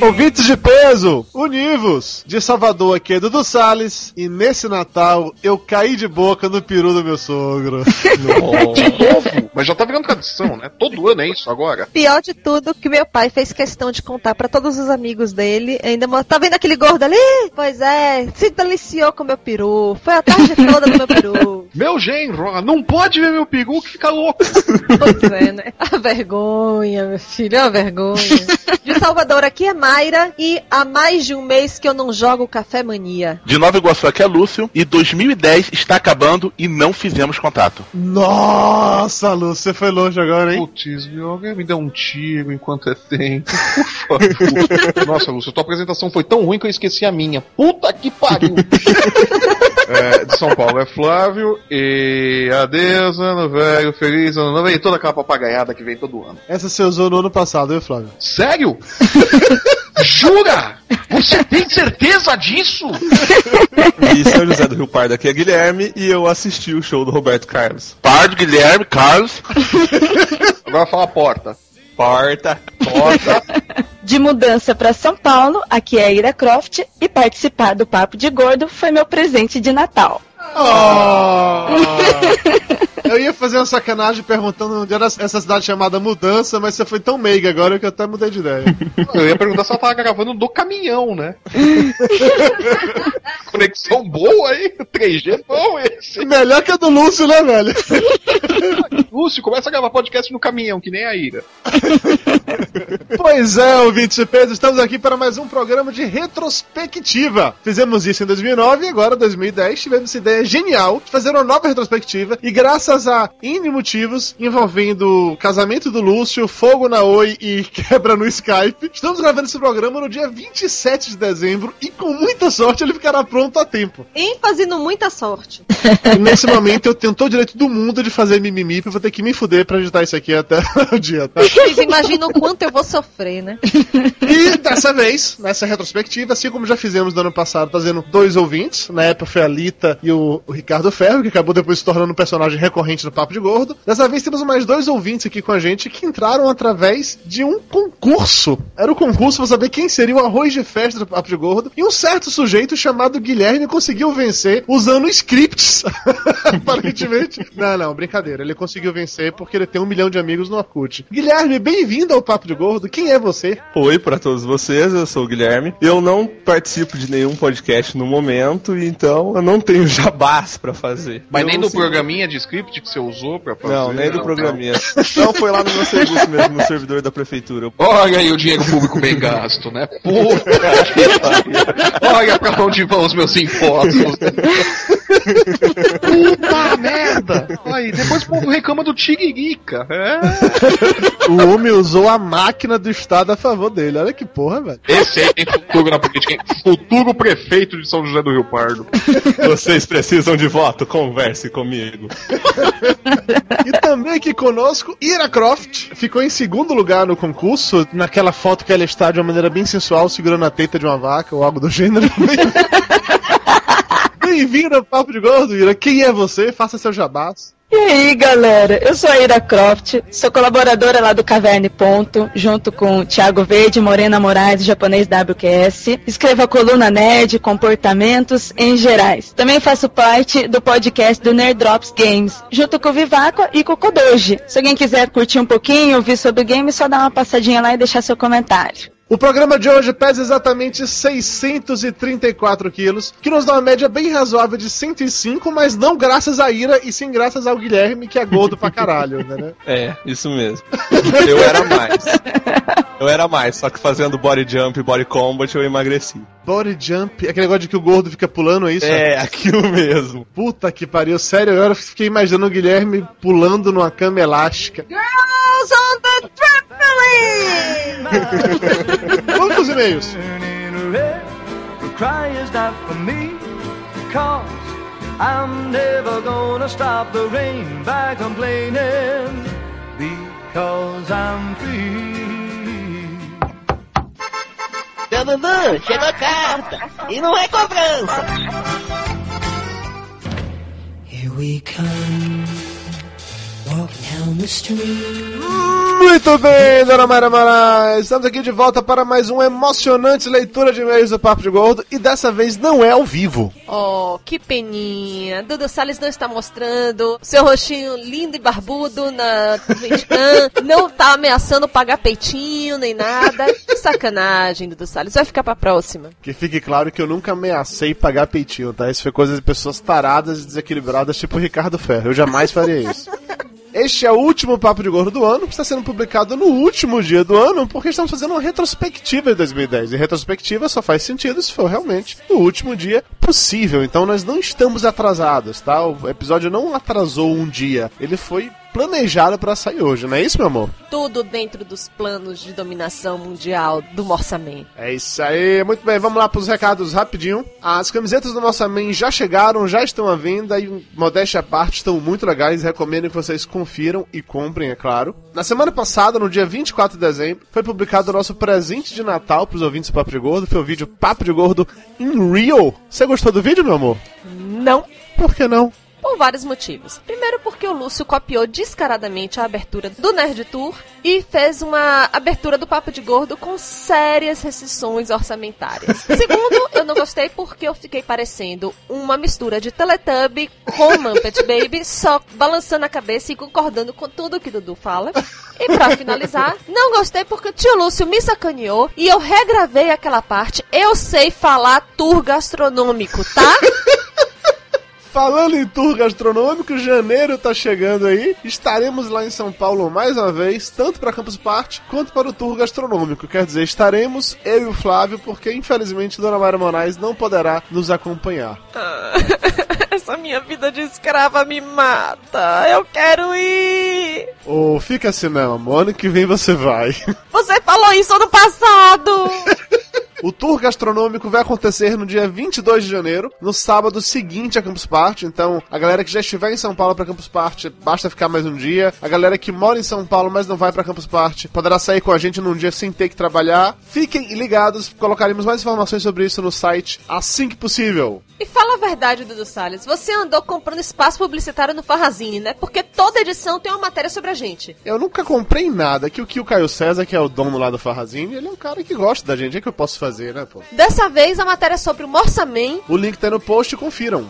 Ouvintes de peso, univos! De Salvador aqui é Dudu Salles e nesse Natal eu caí de boca no peru do meu sogro. De novo? Mas já tá virando tradição, né? Todo ano é isso agora. Pior de tudo, que meu pai fez questão de contar pra todos os amigos dele. Ainda tá vendo aquele gordo ali? Pois é, se deliciou com meu peru. Foi a tarde toda do meu peru. Meu genro, não pode ver meu peru que fica louco. Pois é, né? A vergonha, meu filho, a vergonha. De Salvador aqui é Mayra e há mais de um mês que eu não jogo Café Mania. De Nova Iguaçu aqui é Lúcio e 2010 está acabando e não fizemos contato. Nossa, Lu, você foi longe agora, hein? Putz? Alguém me dá um tiro enquanto é tempo. Nossa, Lúcio, tua apresentação foi tão ruim que eu esqueci a minha. Puta que pariu! É, de São Paulo é Flávio e adeus, ano velho, feliz ano novo e toda aquela papagaiada que vem todo ano. Essa você usou no ano passado, viu, Flávio? Sério? Jura? Você tem certeza disso? E São José do Rio Pardo aqui é Guilherme e eu assisti o show do Roberto Carlos. Pardo, Guilherme, Carlos. Agora fala porta. Porta. Porta. De mudança para São Paulo, aqui é a Ira Croft e participar do Papo de Gordo foi meu presente de Natal. Oh! eu ia fazer uma sacanagem perguntando onde era essa cidade chamada Mudança, mas você foi tão meiga agora que eu até mudei de ideia. Eu ia perguntar se ela tava gravando do caminhão, né? Conexão boa aí, 3G bom esse. Melhor que a do Lúcio, né, velho? Lúcio, começa a gravar podcast no caminhão, que nem a Ira. Pois é, ouvintes peso, estamos aqui para mais um programa de retrospectiva. Fizemos isso em 2009 e agora, 2010, tivemos essa ideia genial de fazer uma nova retrospectiva e graças a N motivos envolvendo o casamento do Lúcio, fogo na Oi e quebra no Skype, estamos gravando esse programa no dia 27 de dezembro e com muita sorte ele ficará pronto a tempo. ênfase no muita sorte. E nesse momento eu tenho todo o direito do mundo de fazer mimimi, porque eu vou ter que me fuder pra editar isso aqui até o dia, tá? Vocês imaginam o quanto eu vou sofrer, né? E dessa vez, nessa retrospectiva, assim como já fizemos no ano passado, trazendo dois ouvintes. Na época foi a Lita e o, o Ricardo Ferro, que acabou depois se tornando um personagem recorrente do Papo de Gordo. Dessa vez temos mais dois ouvintes aqui com a gente que entraram através de um concurso. Era o concurso pra saber quem seria o arroz de festa do Papo de Gordo. E um certo sujeito chamado Guilherme conseguiu vencer usando scripts. Aparentemente. Não, não, brincadeira. Ele conseguiu vencer porque ele tem um milhão de amigos no Orkut. Guilherme, bem-vindo ao Papo de Gordo. Quem é você? Oi para todos vocês, eu sou o Guilherme. Eu não participo de nenhum podcast no momento, então eu não tenho jabás pra fazer. Mas Eu nem não do programinha de script que você usou pra fazer. Não, nem do não. programinha. Não, foi lá no meu serviço mesmo, no servidor da prefeitura. Olha aí o dinheiro público bem gasto, né? Puta que pariu. Olha pra onde vão os meus impostos. Puta merda! Aí, depois o povo reclama do Tigirica. É. O homem usou a máquina do Estado a favor dele. Olha que porra, velho. Esse aí tem futuro na política, hein? Futuro prefeito de São José do Rio Pardo. Vocês precisam de voto? Converse comigo. E também aqui conosco, Ira Croft. Ficou em segundo lugar no concurso, naquela foto que ela está de uma maneira bem sensual, segurando a teta de uma vaca ou algo do gênero. Bem-vindo ao Papo de Gordo, Ira. Quem é você? Faça seu jabás. E aí, galera? Eu sou a Ira Croft, sou colaboradora lá do Caverne Ponto, junto com Thiago Verde, Morena Moraes, japonês WQS. Escrevo a coluna Nerd, Comportamentos em Gerais. Também faço parte do podcast do Nerd Drops Games, junto com o Vivaco e com o Kodoji. Se alguém quiser curtir um pouquinho, ouvir sobre o game, só dar uma passadinha lá e deixar seu comentário. O programa de hoje pesa exatamente 634 quilos, que nos dá uma média bem razoável de 105, mas não graças à Ira e sim graças ao Guilherme, que é gordo pra caralho, né? É, isso mesmo. Eu era mais. Eu era mais, só que fazendo body jump e body combat eu emagreci. Body jump, aquele negócio de que o gordo fica pulando, é isso? É, aquilo mesmo. Puta que pariu, sério, eu fiquei imaginando o Guilherme pulando numa cama elástica. Girls on the trampoline! Quantos e-mails. I'm never gonna stop the rain by complaining because I'm free. Dandandan, chegou a carta e não é cobrança. Here we come. Muito bem, dona Mara Moraes. Estamos aqui de volta para mais uma emocionante leitura de e-mails do Papo de Gordo. E dessa vez não é ao vivo. Oh, que peninha. Dudu Salles não está mostrando seu rostinho lindo e barbudo na webcam. não tá ameaçando pagar peitinho nem nada. Que sacanagem, Dudu Salles. Vai ficar pra próxima. Que fique claro que eu nunca ameacei pagar peitinho, tá? Isso foi coisa de pessoas taradas e desequilibradas, tipo o Ricardo Ferro. Eu jamais faria isso. Este é o último Papo de Gordo do ano, está sendo publicado no último dia do ano, porque estamos fazendo uma retrospectiva de 2010. E retrospectiva só faz sentido se for realmente o último dia possível. Então nós não estamos atrasados, tá? O episódio não atrasou um dia, ele foi planejado para sair hoje, não é isso, meu amor? Tudo dentro dos planos de dominação mundial do Morsaman. É isso aí, muito bem, vamos lá para os recados rapidinho. As camisetas do Morsaman já chegaram, já estão à venda e, modéstia à parte, estão muito legais. Recomendo que vocês confiram e comprem, é claro. Na semana passada, no dia 24 de dezembro, foi publicado o nosso presente de Natal para os ouvintes do Papo de Gordo. Foi o vídeo Papo de Gordo in Real. Você gostou do vídeo, meu amor? Não. Por que não? Por vários motivos. Primeiro, porque o Lúcio copiou descaradamente a abertura do Nerd Tour e fez uma abertura do Papo de Gordo com sérias restrições orçamentárias. Segundo, eu não gostei porque eu fiquei parecendo uma mistura de Teletubby com Muppet Baby, só balançando a cabeça e concordando com tudo que Dudu fala. E pra finalizar, não gostei porque o tio Lúcio me sacaneou e eu regravei aquela parte. Eu sei falar tour gastronômico, tá? Falando em tour gastronômico, janeiro tá chegando aí. Estaremos lá em São Paulo mais uma vez, tanto para Campus Party quanto para o tour gastronômico. Quer dizer, estaremos eu e o Flávio, porque infelizmente Dona Mara Moraes não poderá nos acompanhar. Essa minha vida de escrava me mata. Eu quero ir. Ou oh, fica assim não, amor. Ano que vem você vai. Você falou isso ano passado. O tour gastronômico vai acontecer no dia 22 de janeiro, no sábado seguinte a Campus Party. Então, a galera que já estiver em São Paulo para Campus Party, basta ficar mais um dia. A galera que mora em São Paulo, mas não vai para Campus Party, poderá sair com a gente num dia sem ter que trabalhar. Fiquem ligados, colocaremos mais informações sobre isso no site assim que possível. E fala a verdade, Dudu Salles, você andou comprando espaço publicitário no Farrazine, né? Porque toda edição tem uma matéria sobre a gente. Eu nunca comprei nada, que o que o Caio César, que é o dono lá do Farrazine, ele é um cara que gosta da gente, é que eu posso fazer, né, pô? Dessa vez a matéria é sobre o Morsaman. O link tá no post, confiram.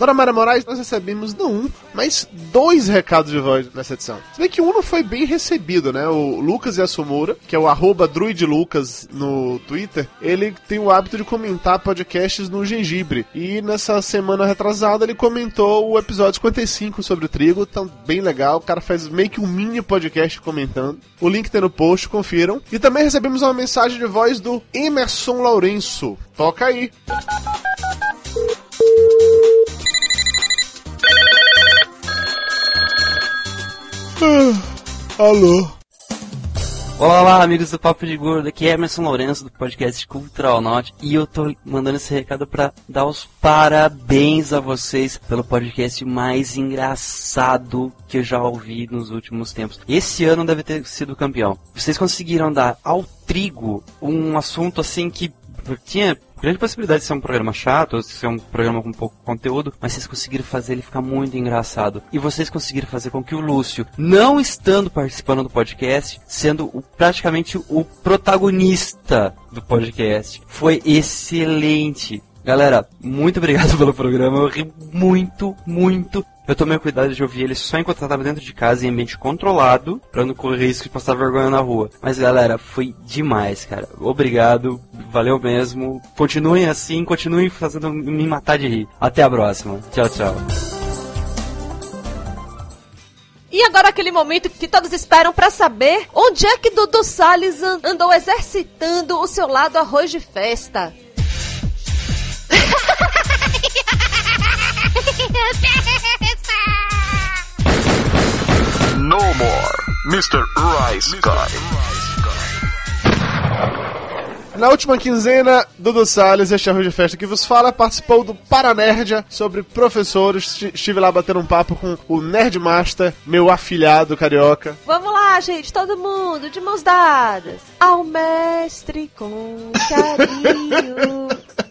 Dona Mara Moraes, nós recebemos não um, mas dois recados de voz nessa edição. Se bem que um não foi bem recebido, né? O Lucas Yasumura, que é o arroba druidlucas no Twitter, ele tem o hábito de comentar podcasts no Gengibre. E nessa semana retrasada ele comentou o episódio 55 sobre o trigo, tá bem legal. O cara faz meio que um mini podcast comentando. O link tem no post, confiram. E também recebemos uma mensagem de voz do Emerson Lourenço. Toca aí. Ah, alô. Olá, olá, amigos do Papo de Gordo, aqui é Emerson Lourenço do podcast Cultural Norte e eu tô mandando esse recado para dar os parabéns a vocês pelo podcast mais engraçado que eu já ouvi nos últimos tempos. Esse ano deve ter sido campeão. Vocês conseguiram dar ao trigo um assunto assim que tinha grande possibilidade de ser um programa chato, ou de ser um programa com pouco conteúdo, mas vocês conseguiram fazer ele ficar muito engraçado. E vocês conseguiram fazer com que o Lúcio, não estando participando do podcast, sendo o, praticamente o protagonista do podcast, foi excelente. Galera, muito obrigado pelo programa. Eu ri muito, muito. Eu tomei o cuidado de ouvir ele só enquanto eu tava dentro de casa em ambiente controlado, pra não correr risco de passar vergonha na rua. Mas galera, foi demais, cara. Obrigado, valeu mesmo. Continuem assim, continuem fazendo me matar de rir. Até a próxima. Tchau, tchau. E agora aquele momento que todos esperam para saber onde é que Dudu Salles andou exercitando o seu lado arroz de festa. No more, Mr. Rice Guy. Na última quinzena, Dudu Salles, este arroz de festa que vos fala, participou do Paranerdia sobre professores. Esti- Estive lá batendo um papo com o Nerdmaster, meu afilhado carioca. Vamos lá, gente, todo mundo, de mãos dadas. Ao mestre com carinho.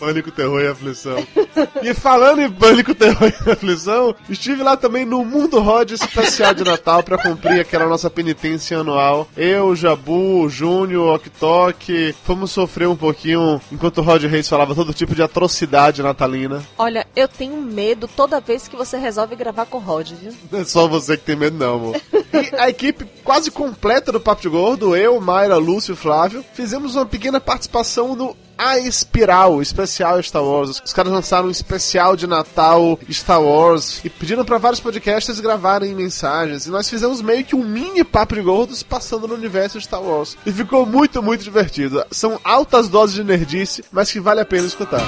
Pânico, terror e aflição. E falando em pânico, terror e aflição, estive lá também no Mundo Rod especial de Natal pra cumprir aquela nossa penitência anual. Eu, Jabu, Júnior, Ok fomos sofrer um pouquinho enquanto o Rod Reis falava todo tipo de atrocidade natalina. Olha, eu tenho medo toda vez que você resolve gravar com o Rod, viu? Não é só você que tem medo, não, amor. E a equipe quase completa do Papo de Gordo, eu, Mayra, Lúcio e Flávio, fizemos uma pequena participação no A Espiral, especial Star Wars. Os caras lançaram um especial de Natal Star Wars e pediram pra vários podcasts gravarem mensagens. E nós fizemos meio que um mini Papo de Gordos passando no universo Star Wars. E ficou muito, muito divertido. São altas doses de nerdice, mas que vale a pena escutar.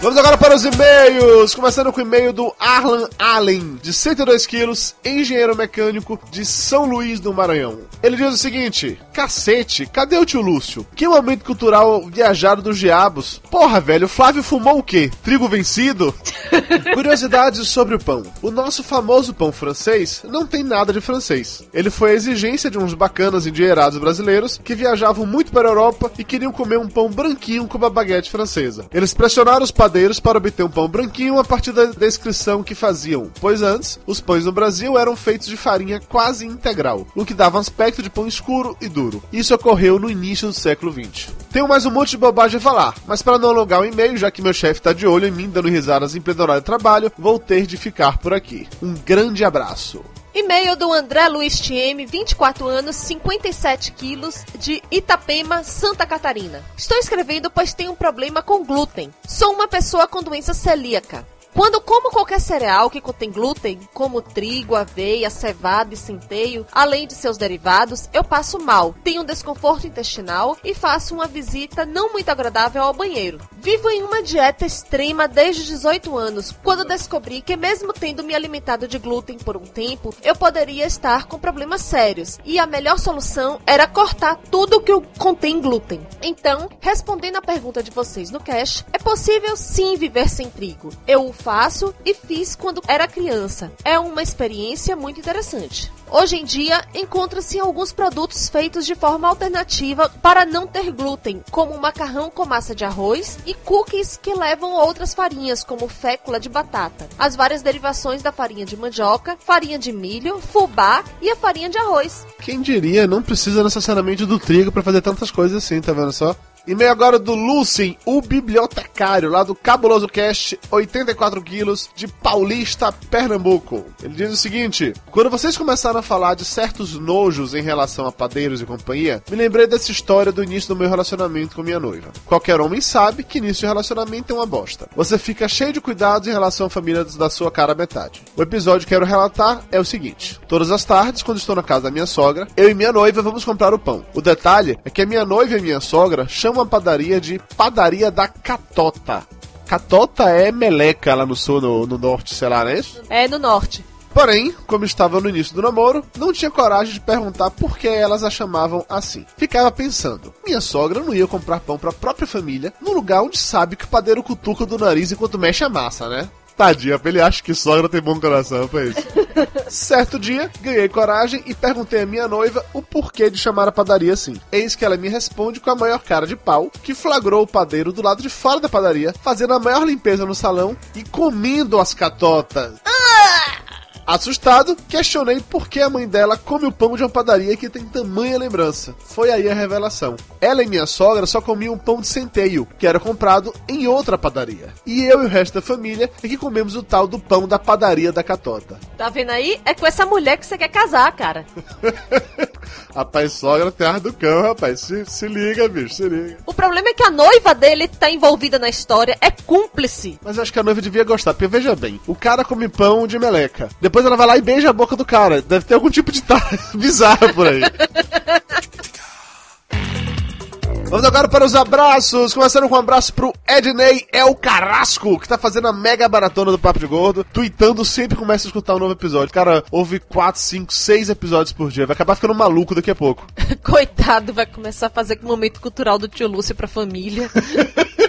Vamos agora para os e-mails, começando com o e-mail do Arlan Allen, de 102 quilos, engenheiro mecânico de São Luís do Maranhão. Ele diz o seguinte: Cacete, cadê o tio Lúcio? Que momento cultural viajado dos diabos. Porra, velho, o Flávio fumou o quê? Trigo vencido? Curiosidades sobre o pão. O nosso famoso pão francês não tem nada de francês. Ele foi a exigência de uns bacanas endinheirados brasileiros que viajavam muito para a Europa e queriam comer um pão branquinho com uma baguete francesa. Eles pressionaram os padeiros para obter um pão branquinho a partir da descrição que faziam, pois antes, os pães no Brasil eram feitos de farinha quase integral, o que dava um aspecto de pão escuro e duro. Isso ocorreu no início do século XX. Tenho mais um monte de bobagem a falar, mas para não alongar o e-mail, já que meu chefe tá de olho em mim dando risadas em pleno horário de trabalho, vou ter de ficar por aqui. Um grande abraço. E-mail do André Luiz TM, 24 anos, 57 quilos, de Itapema, Santa Catarina. Estou escrevendo pois tenho um problema com glúten. Sou uma pessoa com doença celíaca. Quando como qualquer cereal que contém glúten, como trigo, aveia, cevada e centeio, além de seus derivados, eu passo mal, tenho um desconforto intestinal e faço uma visita não muito agradável ao banheiro. Vivo em uma dieta extrema desde os 18 anos, quando descobri que mesmo tendo me alimentado de glúten por um tempo, eu poderia estar com problemas sérios, e a melhor solução era cortar tudo que contém glúten. Então, respondendo à pergunta de vocês no cache, é possível sim viver sem trigo. Eu faço e fiz quando era criança. É uma experiência muito interessante. Hoje em dia, encontra-se alguns produtos feitos de forma alternativa para não ter glúten, como macarrão com massa de arroz e cookies que levam outras farinhas, como fécula de batata, as várias derivações da farinha de mandioca, farinha de milho, fubá e a farinha de arroz. Quem diria, não precisa necessariamente do trigo para fazer tantas coisas assim, tá vendo só? E-mail agora do Lucien, o bibliotecário, lá do Cabuloso Cast, 84 quilos, de Paulista, Pernambuco. Ele diz o seguinte: Quando vocês começaram a falar de certos nojos em relação a padeiros e companhia, me lembrei dessa história do início do meu relacionamento com minha noiva. Qualquer homem sabe que início de relacionamento é uma bosta. Você fica cheio de cuidados em relação à família da sua cara metade. O episódio que quero relatar é o seguinte: Todas as tardes, quando estou na casa da minha sogra, eu e minha noiva vamos comprar o pão. O detalhe é que a minha noiva e minha sogra chamam a padaria de Padaria da Catota. Catota é meleca lá no sul, no, no norte, sei lá, é isso? É no norte. Porém, como estava no início do namoro, não tinha coragem de perguntar por que elas a chamavam assim. Ficava pensando, minha sogra não ia comprar pão para a própria família num lugar onde sabe que o padeiro cutuca do nariz enquanto mexe a massa, né? Tadinha, ele acha que sogra tem bom coração, foi isso. certo dia, ganhei coragem e perguntei à minha noiva o porquê de chamar a padaria assim. Eis que ela me responde com a maior cara de pau, que flagrou o padeiro do lado de fora da padaria, fazendo a maior limpeza no salão e comendo as catotas. Assustado, questionei por que a mãe dela come o pão de uma padaria que tem tamanha lembrança. Foi aí a revelação. Ela e minha sogra só comiam pão de centeio, que era comprado em outra padaria. E eu e o resto da família é que comemos o tal do pão da padaria da Catota. Tá vendo aí? É com essa mulher que você quer casar, cara. rapaz, sogra tem ar do cão, rapaz. Se, se liga, bicho, se liga. O problema é que a noiva dele tá envolvida na história, é cúmplice. Mas eu acho que a noiva devia gostar, porque veja bem, o cara come pão de meleca. Depois ela vai lá e beija a boca do cara. Deve ter algum tipo de tá bizarro por aí. Vamos agora para os abraços. Começando com um abraço pro Ednei El Carrasco, que tá fazendo a mega maratona do Papo de Gordo, tweetando sempre começa a escutar um novo episódio. Cara, ouve 4, 5, 6 episódios por dia. Vai acabar ficando maluco daqui a pouco. Coitado, vai começar a fazer com o momento cultural do tio Lúcio pra família.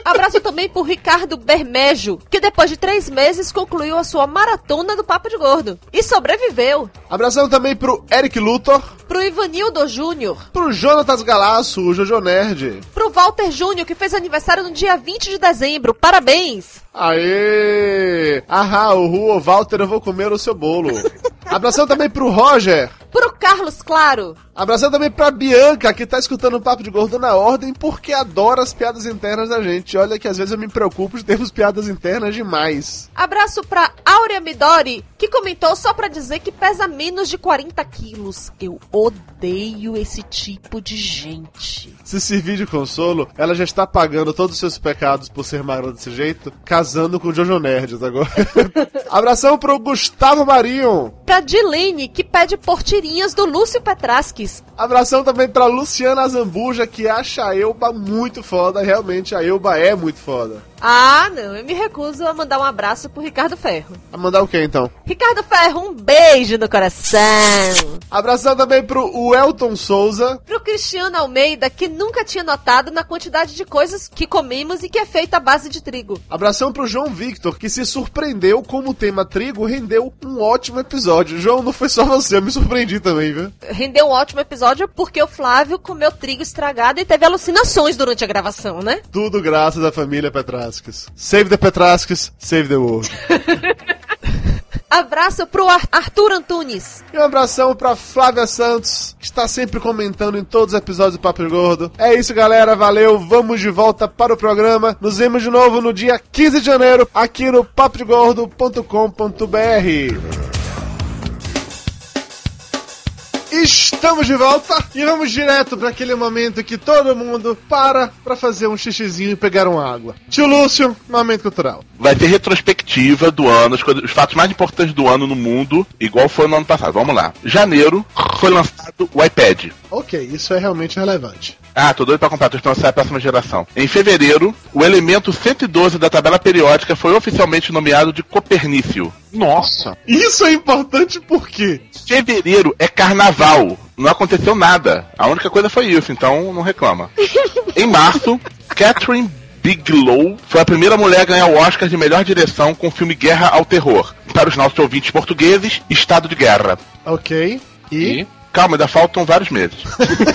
Abraço também pro Ricardo Bermejo, que depois de três meses concluiu a sua maratona do Papo de Gordo. E sobreviveu. Abração também pro Eric Luthor, Pro Ivanildo Júnior. pro Jonatas Galaço, o Jojo Nerd. Pro Walter Júnior, que fez aniversário no dia 20 de dezembro. Parabéns! Aê! Ahá, o Rua Walter, eu vou comer o seu bolo. Abração também pro Roger. Pro Carlos Claro. Abração também pra Bianca, que tá escutando o Papo de Gordo na ordem porque adora as piadas internas da gente. Olha que às vezes eu me preocupo de termos piadas internas demais. Abraço pra Áurea Midori, que comentou só pra dizer que pesa menos de 40 quilos. Eu odeio esse tipo de gente. Se servir de consolo, ela já está pagando todos os seus pecados por ser magra desse jeito, casando com o Jojo Nerd agora. Abração pro Gustavo Marinho. Pra Dilene, que pede por tirinhas do Lúcio Petrasques. Abração também pra Luciana Zambuja, que acha a Elba muito foda. Realmente, a Elba é muito foda. Ah, não, eu me recuso a mandar um abraço pro Ricardo Ferro. A mandar o que então? Ricardo Ferro, um beijo no coração. Abração também pro Welton Souza. Pro Cristiano Almeida, que nunca tinha notado na quantidade de coisas que comemos e que é feita à base de trigo. Abração pro João Victor, que se surpreendeu como o tema trigo rendeu um ótimo episódio. João, não foi só você, eu me surpreendi também, viu? Rendeu um ótimo episódio porque o Flávio comeu trigo estragado e teve alucinações durante a gravação, né? Tudo graças à família Save the Petrasques, save the world. Abraço pro Ar Arthur Antunes. E um abração pra Flávia Santos, que está sempre comentando em todos os episódios do Papo Gordo. É isso, galera. Valeu. Vamos de volta para o programa. Nos vemos de novo no dia 15 de janeiro, aqui no papodegordo.com.br. Estamos de volta e vamos direto para aquele momento que todo mundo para para fazer um xixizinho e pegar uma água. Tio Lúcio, momento cultural. Vai ter retrospectiva do ano, os fatos mais importantes do ano no mundo, igual foi no ano passado. Vamos lá. Janeiro foi lançado o iPad. Ok, isso é realmente relevante. Ah, tô doido pra comprar, tô esperando sair a próxima geração. Em fevereiro, o elemento 112 da tabela periódica foi oficialmente nomeado de Copernício. Nossa! Isso é importante por quê? Fevereiro é carnaval. Não aconteceu nada. A única coisa foi isso, então não reclama. em março, Catherine Bigelow foi a primeira mulher a ganhar o Oscar de melhor direção com o filme Guerra ao Terror. Para os nossos ouvintes portugueses, Estado de Guerra. Ok. E? Calma, ainda faltam vários meses.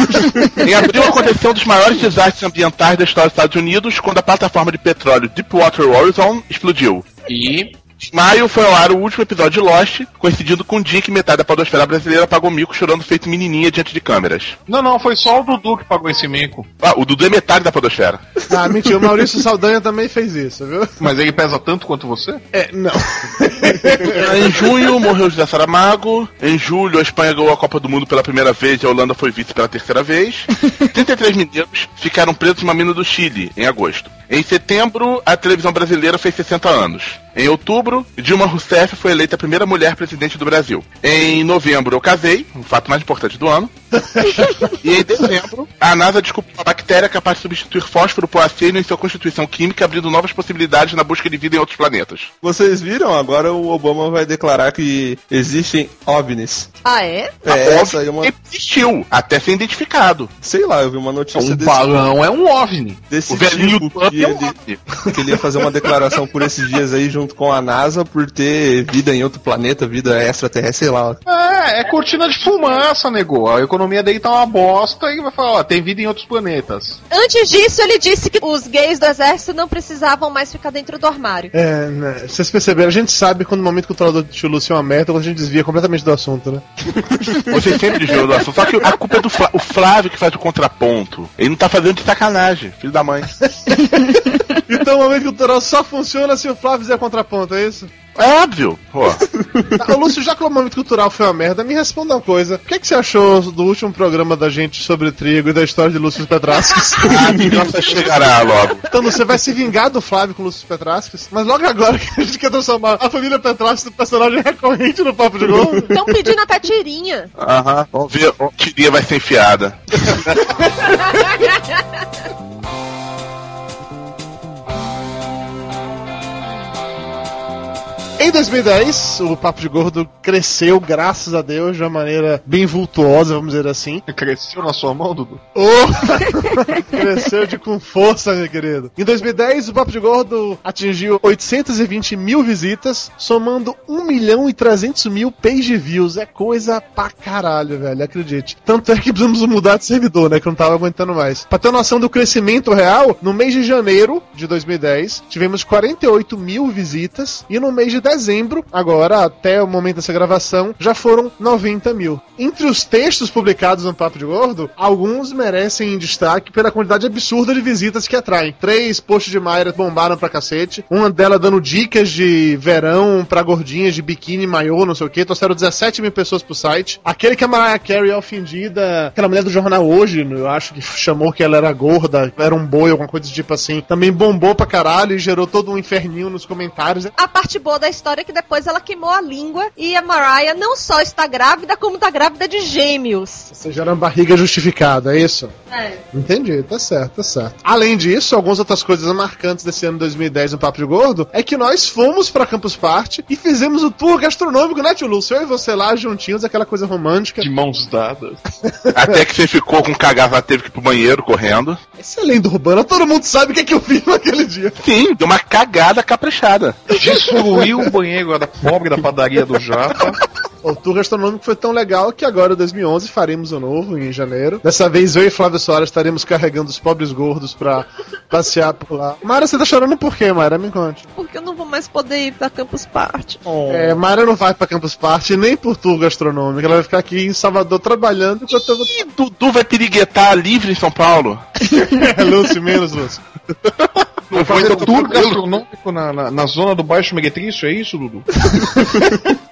em abril aconteceu um dos maiores desastres ambientais da história dos Estados Unidos, quando a plataforma de petróleo Deepwater Horizon explodiu. E maio foi ao ar o último episódio de Lost, coincidindo com o dia que metade da podosfera brasileira pagou mico chorando feito menininha diante de câmeras. Não, não, foi só o Dudu que pagou esse mico. Ah, o Dudu é metade da podosfera. Ah, mentira, o Maurício Saldanha também fez isso, viu? Mas ele pesa tanto quanto você? É, não. em junho morreu José Saramago. Em julho a Espanha ganhou a Copa do Mundo pela primeira vez e a Holanda foi vice pela terceira vez. 33 mineiros ficaram presos numa mina do Chile em agosto. Em setembro, a televisão brasileira fez 60 anos. Em outubro, Dilma Rousseff foi eleita a primeira mulher presidente do Brasil. Em novembro, eu casei, o fato mais importante do ano. e em dezembro, a NASA descobriu uma bactéria capaz de substituir fósforo por acênio em sua constituição química, abrindo novas possibilidades na busca de vida em outros planetas. Vocês viram? Agora o Obama vai declarar que existem OVNIs. Ah, é? É, essa aí é uma. Existiu, até ser identificado. Sei lá, eu vi uma notícia Um desse, balão é um OVNI. desse O velhinho tipo Trump que é um ele, OVNI. que ele ia fazer uma declaração por esses dias aí junto com a NASA por ter vida em outro planeta, vida extraterrestre, sei lá. É, é cortina de fumaça, nego. A economia daí tá uma bosta e vai falar, ó, tem vida em outros planetas. Antes disso, ele disse que os gays do exército não precisavam mais ficar dentro do armário. É, né? Vocês perceberam, a gente sabe quando o momento cultural do tio Lúcio é uma merda, quando a gente desvia completamente do assunto, né? Você sempre desviou do assunto. Só que a culpa é do Flá- o Flávio que faz o contraponto. Ele não tá fazendo de sacanagem, filho da mãe. Então o momento cultural só funciona se o Flávio fizer contraponto, é isso? É óbvio, pô. Tá, ô, Lúcio, já que o momento cultural foi uma merda, me responda uma coisa. O que, é que você achou do último programa da gente sobre trigo e da história de Lúcio Petrasques? A vingança chegará logo. Então você vai se vingar do Flávio com o Lúcio Petrasques, mas logo agora que a gente quer transformar a família Petrasques no personagem recorrente no Papo de Gordo. Estão pedindo até tirinha. Aham. Vamos ver, a tirinha vai ser enfiada. Em 2010, o Papo de Gordo cresceu, graças a Deus, de uma maneira bem vultuosa, vamos dizer assim. Cresceu na sua mão, Dudu? Oh! cresceu de com força, meu querido. Em 2010, o Papo de Gordo atingiu 820 mil visitas, somando 1 milhão e 300 mil page views. É coisa pra caralho, velho, acredite. Tanto é que precisamos mudar de servidor, né, que eu não tava aguentando mais. Pra ter noção do crescimento real, no mês de janeiro de 2010, tivemos 48 mil visitas, e no mês de dezembro, agora até o momento dessa gravação, já foram 90 mil. Entre os textos publicados no Papo de Gordo, alguns merecem destaque pela quantidade absurda de visitas que atraem. Três posts de Mayra bombaram pra cacete, uma dela dando dicas de verão pra gordinhas de biquíni, maiô, não sei o que, trouxeram 17 mil pessoas pro site. Aquele que a Mariah Carey é ofendida, aquela mulher do jornal hoje, eu acho que chamou que ela era gorda, era um boi, alguma coisa do tipo assim, também bombou pra caralho e gerou todo um inferninho nos comentários. A parte boa da história é que depois ela queimou a língua e a Mariah não só está grávida, como está grávida de gêmeos. Ou seja, era uma barriga justificada, é isso? É. Entendi, tá certo, tá certo. Além disso, algumas outras coisas marcantes desse ano 2010 no Papo de Gordo é que nós fomos pra Campus Party e fizemos o tour gastronômico, né, tio Lúcio? Eu e você lá juntinhos, aquela coisa romântica. De mãos dadas. Até que você ficou com cagava, teve que ir pro banheiro correndo. Essa é lenda urbana, todo mundo sabe o que, é que eu fiz naquele dia. Sim, deu uma cagada caprichada. Destruiu o banheiro da pobre da padaria do Japa. O tour gastronômico foi tão legal que agora, em 2011, faremos o novo em janeiro. Dessa vez, eu e Flávio Soares estaremos carregando os pobres gordos pra passear por lá. Mara, você tá chorando por quê, Mara? Me conte. Porque eu não vou mais poder ir pra Campus Party. É, Mara não vai pra Campus Party nem por tour gastronômico. Ela vai ficar aqui em Salvador trabalhando enquanto eu Dudu vai piriguetar livre em São Paulo? É, Lúcio, menos, Lúcio. Vai fazer tour gastronômico na, na, na zona do Baixo Meretrício, é isso, Dudu?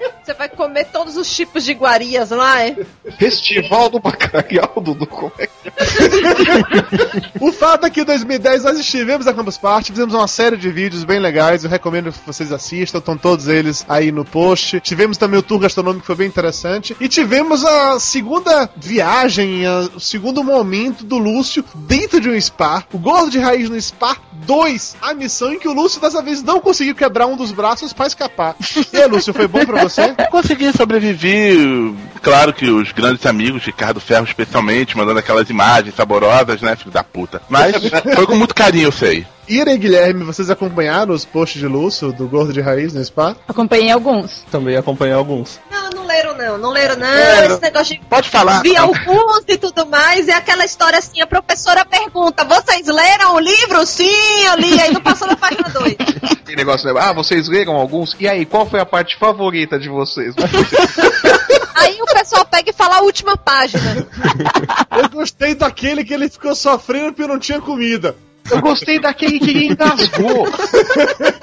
Vai comer todos os tipos de iguarias lá, é? Festival do Bacalhau, Dudu, como é que O fato é que em 2010 nós estivemos na Campus Party, fizemos uma série de vídeos bem legais, eu recomendo que vocês assistam, estão todos eles aí no post. Tivemos também o tour gastronômico que foi bem interessante. E tivemos a segunda viagem, a- o segundo momento do Lúcio dentro de um spa. O Gordo de Raiz no Spa 2, a missão em que o Lúcio dessa vez não conseguiu quebrar um dos braços pra escapar. E aí, Lúcio, foi bom pra você? Consegui sobreviver. Claro que os grandes amigos, Ricardo Ferro especialmente, mandando aquelas imagens saborosas, né, filho da puta. Mas foi com muito carinho, eu sei. Ira e Guilherme, vocês acompanharam os posts de Lúcio do Gordo de Raiz no Spa? Acompanhei alguns. Também acompanhei alguns. Não, não leram não, não leram não. É, Esse negócio de Pode falar. vi alguns e tudo mais. É aquela história assim, a professora pergunta, vocês leram o livro? Sim, eu li, aí não passou na página 2. Tem negócio, né? Ah, vocês leram alguns? E aí, qual foi a parte favorita de vocês? Aí o pessoal pega e fala a última página. Eu gostei daquele que ele ficou sofrendo porque não tinha comida. Eu gostei daquele que ele engasgou.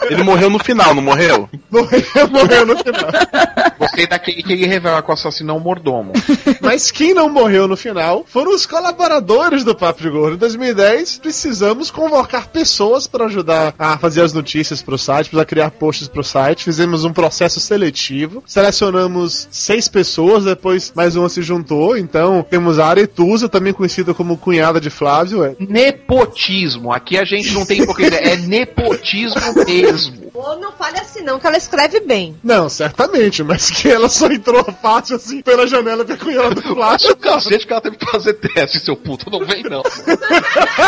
Ele morreu no final, não morreu? Morreu, morreu no final. Gostei daquele que ele revela que o assassino é um mordomo. Mas quem não morreu no final foram os colaboradores do Papo de Gordo. Em 2010, precisamos convocar pessoas para ajudar a fazer as notícias pro site, para criar posts pro site. Fizemos um processo seletivo. Selecionamos seis pessoas, depois mais uma se juntou. Então, temos a Aretusa, também conhecida como cunhada de Flávio. É, Nepotismo. Aqui a gente não tem hipocrisia, é nepotismo mesmo. Pô, não fale assim não, que ela escreve bem. Não, certamente, mas que ela só entrou fácil assim pela janela da cunhada do Flávio. Acho o cacete que ela teve que fazer teste, seu puto. Não vem, não.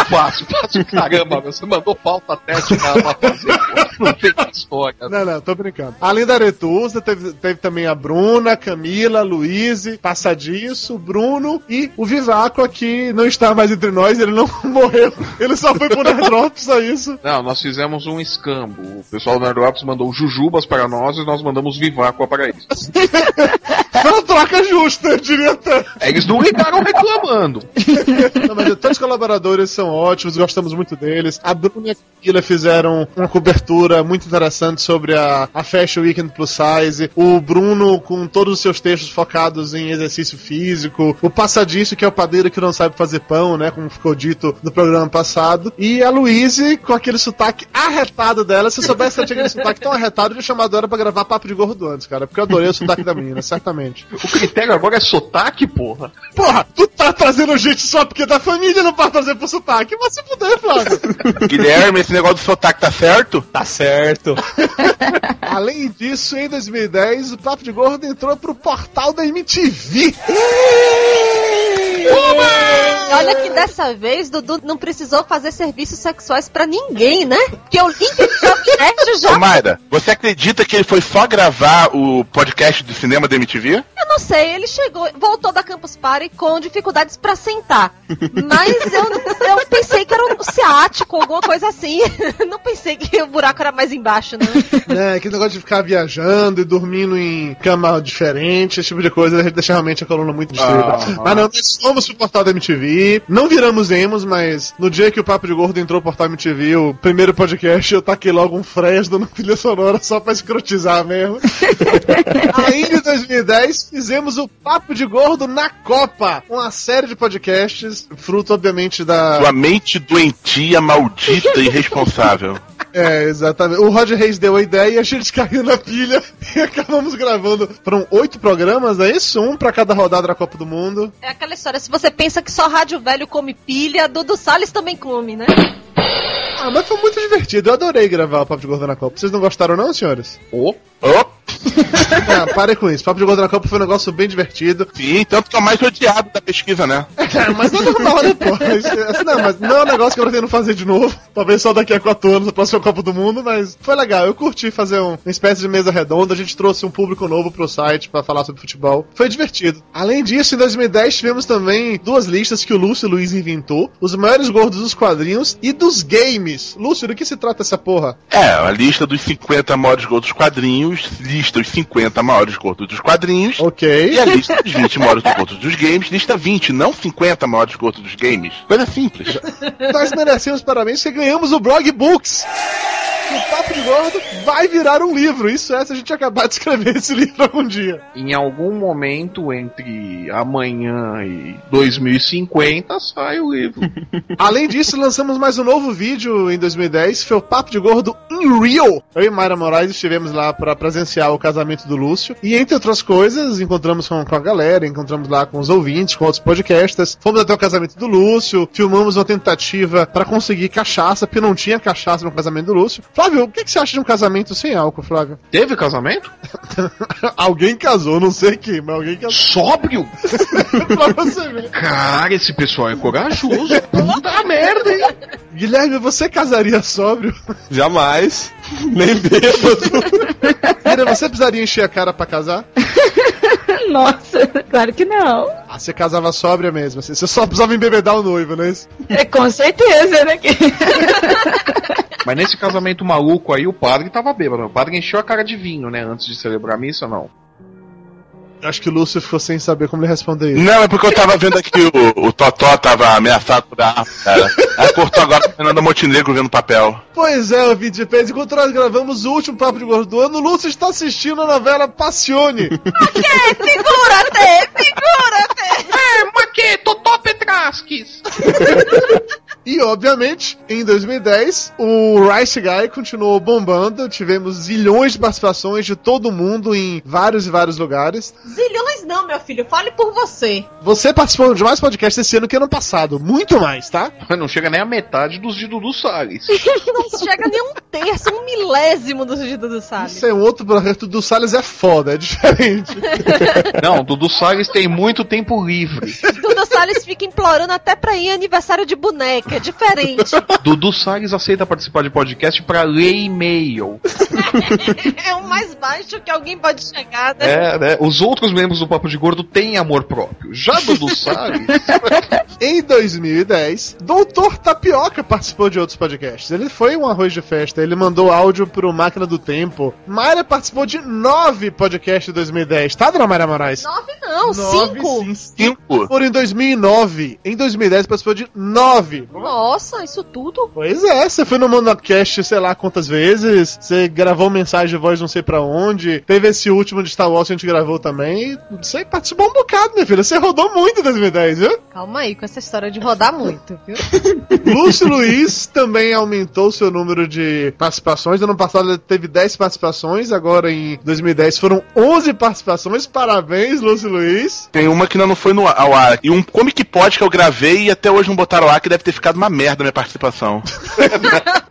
Fácil, fácil. Caramba, meu, você mandou falta teste pra ela fazer. pô. Não tem história. Não, não, tô brincando. Além da Aretusa, teve, teve também a Bruna, a Camila, a Luíse, Passadiço, o Bruno e o Vivaco aqui não está mais entre nós, ele não morreu. Ele só foi pro Nerdrops, só isso. Não, nós fizemos um escambo. O pessoal do Nerdrops mandou jujubas para nós e nós mandamos viváqua para eles. Fala troca justa, eu diria até. Eles não ligaram reclamando. Não, mas todos os colaboradores são ótimos, gostamos muito deles. A Bruna e a Camila fizeram uma cobertura muito interessante sobre a, a Fashion Weekend Plus Size. O Bruno com todos os seus textos focados em exercício físico. O Passadiço, que é o padeiro que não sabe fazer pão, né? Como ficou dito no programa passado. E a Luíse com aquele sotaque arretado dela. Se eu soubesse que ela tinha aquele sotaque tão arretado, eu tinha chamado ela pra gravar Papo de Gordo antes, cara. Porque eu adorei o sotaque da menina, certamente. O critério agora é sotaque, porra. Porra, tu tá trazendo gente só porque é da família não pode trazer pro sotaque. Vai se fuder, Flávio. Guilherme, esse negócio do sotaque tá certo? Tá certo. Além disso, em 2010, o Papo de Gordo entrou pro portal da MTV. Olha que dessa vez Dudu não precisou fazer serviços sexuais pra ninguém, né? Porque o link do já. Ô, Mayra, você acredita que ele foi só gravar o podcast do cinema da MTV? Eu não sei, ele chegou, voltou da Campus Party com dificuldades pra sentar. Mas eu, eu pensei que era um ciático, alguma coisa assim. Não pensei que o buraco era mais embaixo, né, aquele negócio de ficar viajando e dormindo em cama diferente, esse tipo de coisa, deixa realmente a coluna muito destruída. Ah. Mas não, nós fomos pro portal da MTV, não viramos emos, mas no dia que o Papo de Gordo entrou pro portal MTV, o primeiro podcast, eu taquei logo um Fresno na trilha sonora só pra escrotizar mesmo. Ainda em 2010, fizemos o Papo de Gordo na Copa, uma série de podcasts, fruto, obviamente, da... Sua mente doentia, maldita e irresponsável. É, exatamente. O Roger Reis deu a ideia e a gente caiu na pilha e acabamos gravando. Foram oito programas, é isso? Um pra cada rodada da Copa do Mundo. É aquela história, se você pensa que só rádio velho come pilha, Dudu Salles também come, né? Ah, mas foi muito divertido. Eu adorei gravar o Papo de Gordo na Copa. Vocês não gostaram, não, senhores? Ô, Oh, Ah, parem com isso. Papo de Gordo na Copa foi um negócio bem divertido. sim, tanto que é o mais odiado da pesquisa, né? É, mas não né, pô? Isso- Não, mas não é um negócio que eu pretendo fazer de novo. Talvez só daqui a quatro anos, a próxima Copa do Mundo, mas foi legal. Eu curti fazer um- uma espécie de mesa redonda. A gente trouxe um público novo pro site pra falar sobre futebol. Foi divertido. Além disso, em 2010 tivemos também duas listas que o Lúcio Luiz inventou: os maiores gordos dos quadrinhos e dos games. Lúcio, do que se trata essa porra? É, a lista dos 50 maiores gols dos quadrinhos, lista os 50 maiores gols dos quadrinhos. Ok. E a lista dos 20 maiores gols dos games, lista 20, não 50 maiores gols dos games. Coisa simples. Nós merecemos parabéns porque ganhamos o Blog Books. O Papo de Gordo vai virar um livro. Isso é se a gente acabar de escrever esse livro algum dia. em algum momento entre amanhã e 2050 sai o livro. Além disso, lançamos mais um novo vídeo em 2010, foi o Papo de Gordo in Rio. Eu e Mayra Moraes estivemos lá para presenciar o casamento do Lúcio. E entre outras coisas, encontramos com, com a galera, encontramos lá com os ouvintes, com outros podcasters. Fomos até o casamento do Lúcio, filmamos uma tentativa para conseguir cachaça, porque não tinha cachaça no casamento do Lúcio. Flávio, o que, que você acha de um casamento sem álcool, Flávio? Teve casamento? alguém casou, não sei quem, mas alguém casou. Sóbrio? pra você ver. Cara, esse pessoal é corajoso. Puta merda, hein? Guilherme, você casaria sóbrio? Jamais. Nem bêbado. Mira, você precisaria encher a cara pra casar? Nossa, claro que não. Ah, você casava sóbria mesmo, assim, você só precisava embebedar o noivo, não é isso? É, com certeza, né? Mas nesse casamento maluco aí, o padre tava bêbado. O padre encheu a cara de vinho, né? Antes de celebrar a missa, não. Acho que o Lúcio ficou sem saber como ele responder isso. Não, é porque eu tava vendo aqui o, o Totó tava ameaçado por arma, cara. Aí cortou agora com Fernanda Montenegro vendo papel. Pois é, o vídeo de Pés, enquanto nós gravamos o último Papo de Gordo do ano, o Lúcio está assistindo a novela Passione. Que? Figura-te! Figura-te! É, mas que? Totó Petrasques! E, obviamente, em 2010, o Rice Guy continuou bombando. Tivemos zilhões de participações de todo mundo em vários e vários lugares. Zilhões não, meu filho, fale por você. Você participou de mais podcasts esse ano que ano passado. Muito mais, tá? Mas não chega nem a metade dos de Dudu Salles. Não chega nem um terço, um milésimo do Dudu do Salles. Isso é um outro projeto do Salles é foda, é diferente. Não, Dudu Salles tem muito tempo livre. Do Dudu Salles fica implorando até pra ir em aniversário de boneca, é diferente. Dudu Salles aceita participar de podcast pra ler e-mail. é o mais baixo que alguém pode chegar, né? É, né? Os outros membros do Papo de Gordo têm amor próprio. Já Dudu Salles. Em 2010, Doutor Tapioca participou de outros podcasts. Ele foi um arroz de festa, ele mandou áudio pro Máquina do Tempo. Mayra participou de nove podcasts em 2010, tá, dona Mayra Moraes? Nove não, Nove, cinco. sim. Cinco. Foram em 2009. Em 2010 participou de nove. Nossa, isso tudo? Pois é, você foi no Monocast, sei lá quantas vezes, você gravou mensagem de voz não sei pra onde, teve esse último de Star Wars que a gente gravou também, você participou um bocado, minha filha, você rodou muito em 2010, viu? Calma aí com essa história de rodar muito, viu? Lúcio Luiz também aumentou seu número de participações, ano passado ele teve 10 participações, agora em 2010 foram 11 participações, parabéns Lúcio Luiz. Tem uma que ainda não foi no, ao ar. E um Comic Pod que eu gravei e até hoje não botaram lá, que deve ter ficado uma merda a minha participação.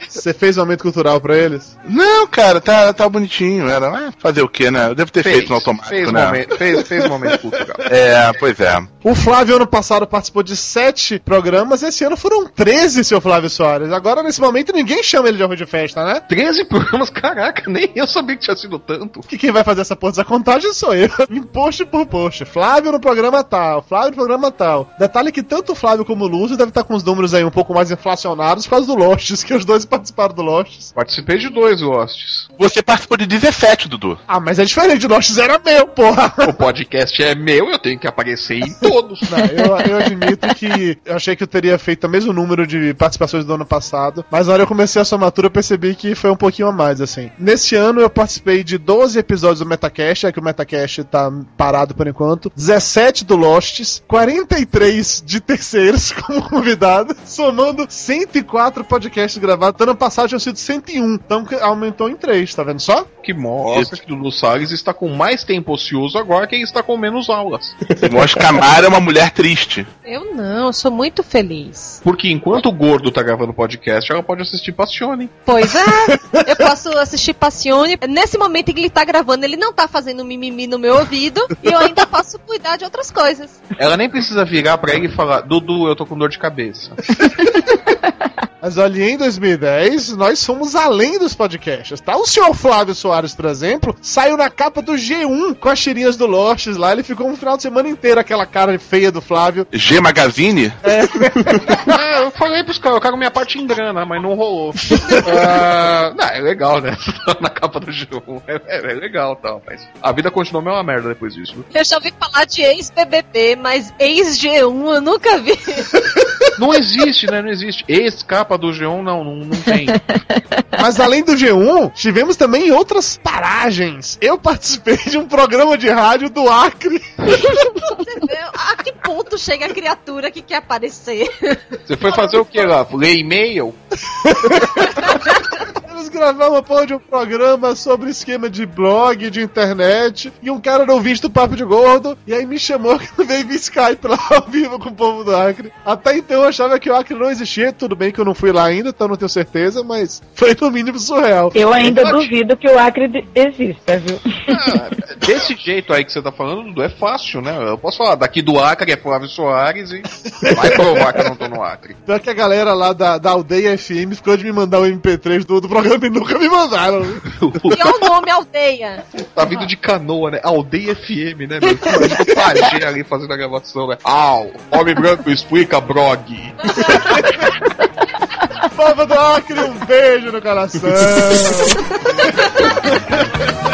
Você fez um aumento cultural pra eles? Não, cara, tá, tá bonitinho. Era, é, fazer o quê, né? Eu devo ter feito no automático, fez, né? momento, fez, fez momento cultural. É, pois é. O Flávio ano passado participou de 7 programas, esse ano foram 13, seu Flávio Soares. Agora, nesse momento, ninguém chama ele de arroz de festa, né? 13 programas, caraca, nem eu sabia que tinha sido tanto. Que quem vai fazer essa porra dessa contagem sou eu. Em post por post. Flávio no programa tal, Flávio no programa tal. Detalhe que tanto o Flávio como o Lúcio devem estar com os números aí um pouco mais inflacionados por causa do Losts, que os dois participaram do Losts. Participei de dois Losts. Você participou de 17, Dudu. Ah, mas é diferente, o Losts era meu, porra. O podcast é meu, eu tenho que aparecer em todos. Não, eu, eu admito que eu achei que eu teria feito o mesmo número de participações do ano passado, mas na hora que eu comecei a somatura eu percebi que foi um pouquinho a mais, assim. Nesse ano eu participei de 12 episódios do Metacast, é que o Metacast tá parado por enquanto, 17 do Losts, 43 de terceiros como convidado, somando 104 podcasts gravados. Ano passado tinham sido 101, então aumentou em 3, tá vendo só? Que mostra que Dudu Salles está com mais tempo ocioso agora que ele está com menos aulas. Mostra que a Mara é uma mulher triste. Eu não, eu sou muito feliz. Porque enquanto o gordo tá gravando podcast, ela pode assistir Passione. Pois é, eu posso assistir Passione. Nesse momento em que ele tá gravando, ele não tá fazendo mimimi no meu ouvido e eu ainda posso cuidar de outras coisas. Ela nem precisa virar pra ele e falar: Dudu, eu tô com dor de cabeça. Mas olha, em 2010, nós fomos além dos podcasts, tá? O senhor Flávio Soares, por exemplo, saiu na capa do G1 com as tirinhas do Losts lá. Ele ficou um final de semana inteiro aquela cara feia do Flávio. G Magazine? É, eu falei pros caras, eu quero minha parte em grana, mas não rolou. Ah, não, é legal, né? Na capa do G1. É, é, é legal tal, mas a vida continuou a mesma merda depois disso. viu? Eu já ouvi falar de ex-BBB, mas ex-G1 eu nunca vi. Não existe, né? Não existe. Ex-capa do G1, não, não, não tem. Mas além do G1, tivemos também outras paragens. Eu participei de um programa de rádio do Acre. Você vê a que ponto chega a criatura que quer aparecer. Você foi fazer o que lá? Ler e-mail? Eles gravaram uma porra de um programa sobre esquema de blog, de internet, e um cara não visto do Papo de Gordo, e aí me chamou que veio via Skype lá ao vivo com o povo do Acre. Até então eu achava que o Acre não existia, tudo bem que eu não fui lá ainda, então não tenho certeza, mas foi no mínimo surreal. Eu ainda duvido que o Acre exista, viu? Ah, desse jeito aí que você tá falando, Dudu, é fácil, né? Eu posso falar, daqui do Acre é Flávio Soares e vai provar que eu não tô no Acre. Pior que a galera lá da, da Aldeia FM ficou de me mandar o MP3 do, do programa e nunca me mandaram. E é o nome aldeia. Tá vindo de canoa, né? Aldeia FM, né, meu? Imagina o pajé ali fazendo a gravação, né? Au, homem branco explica, brog. Povo do Acre, um beijo no coração.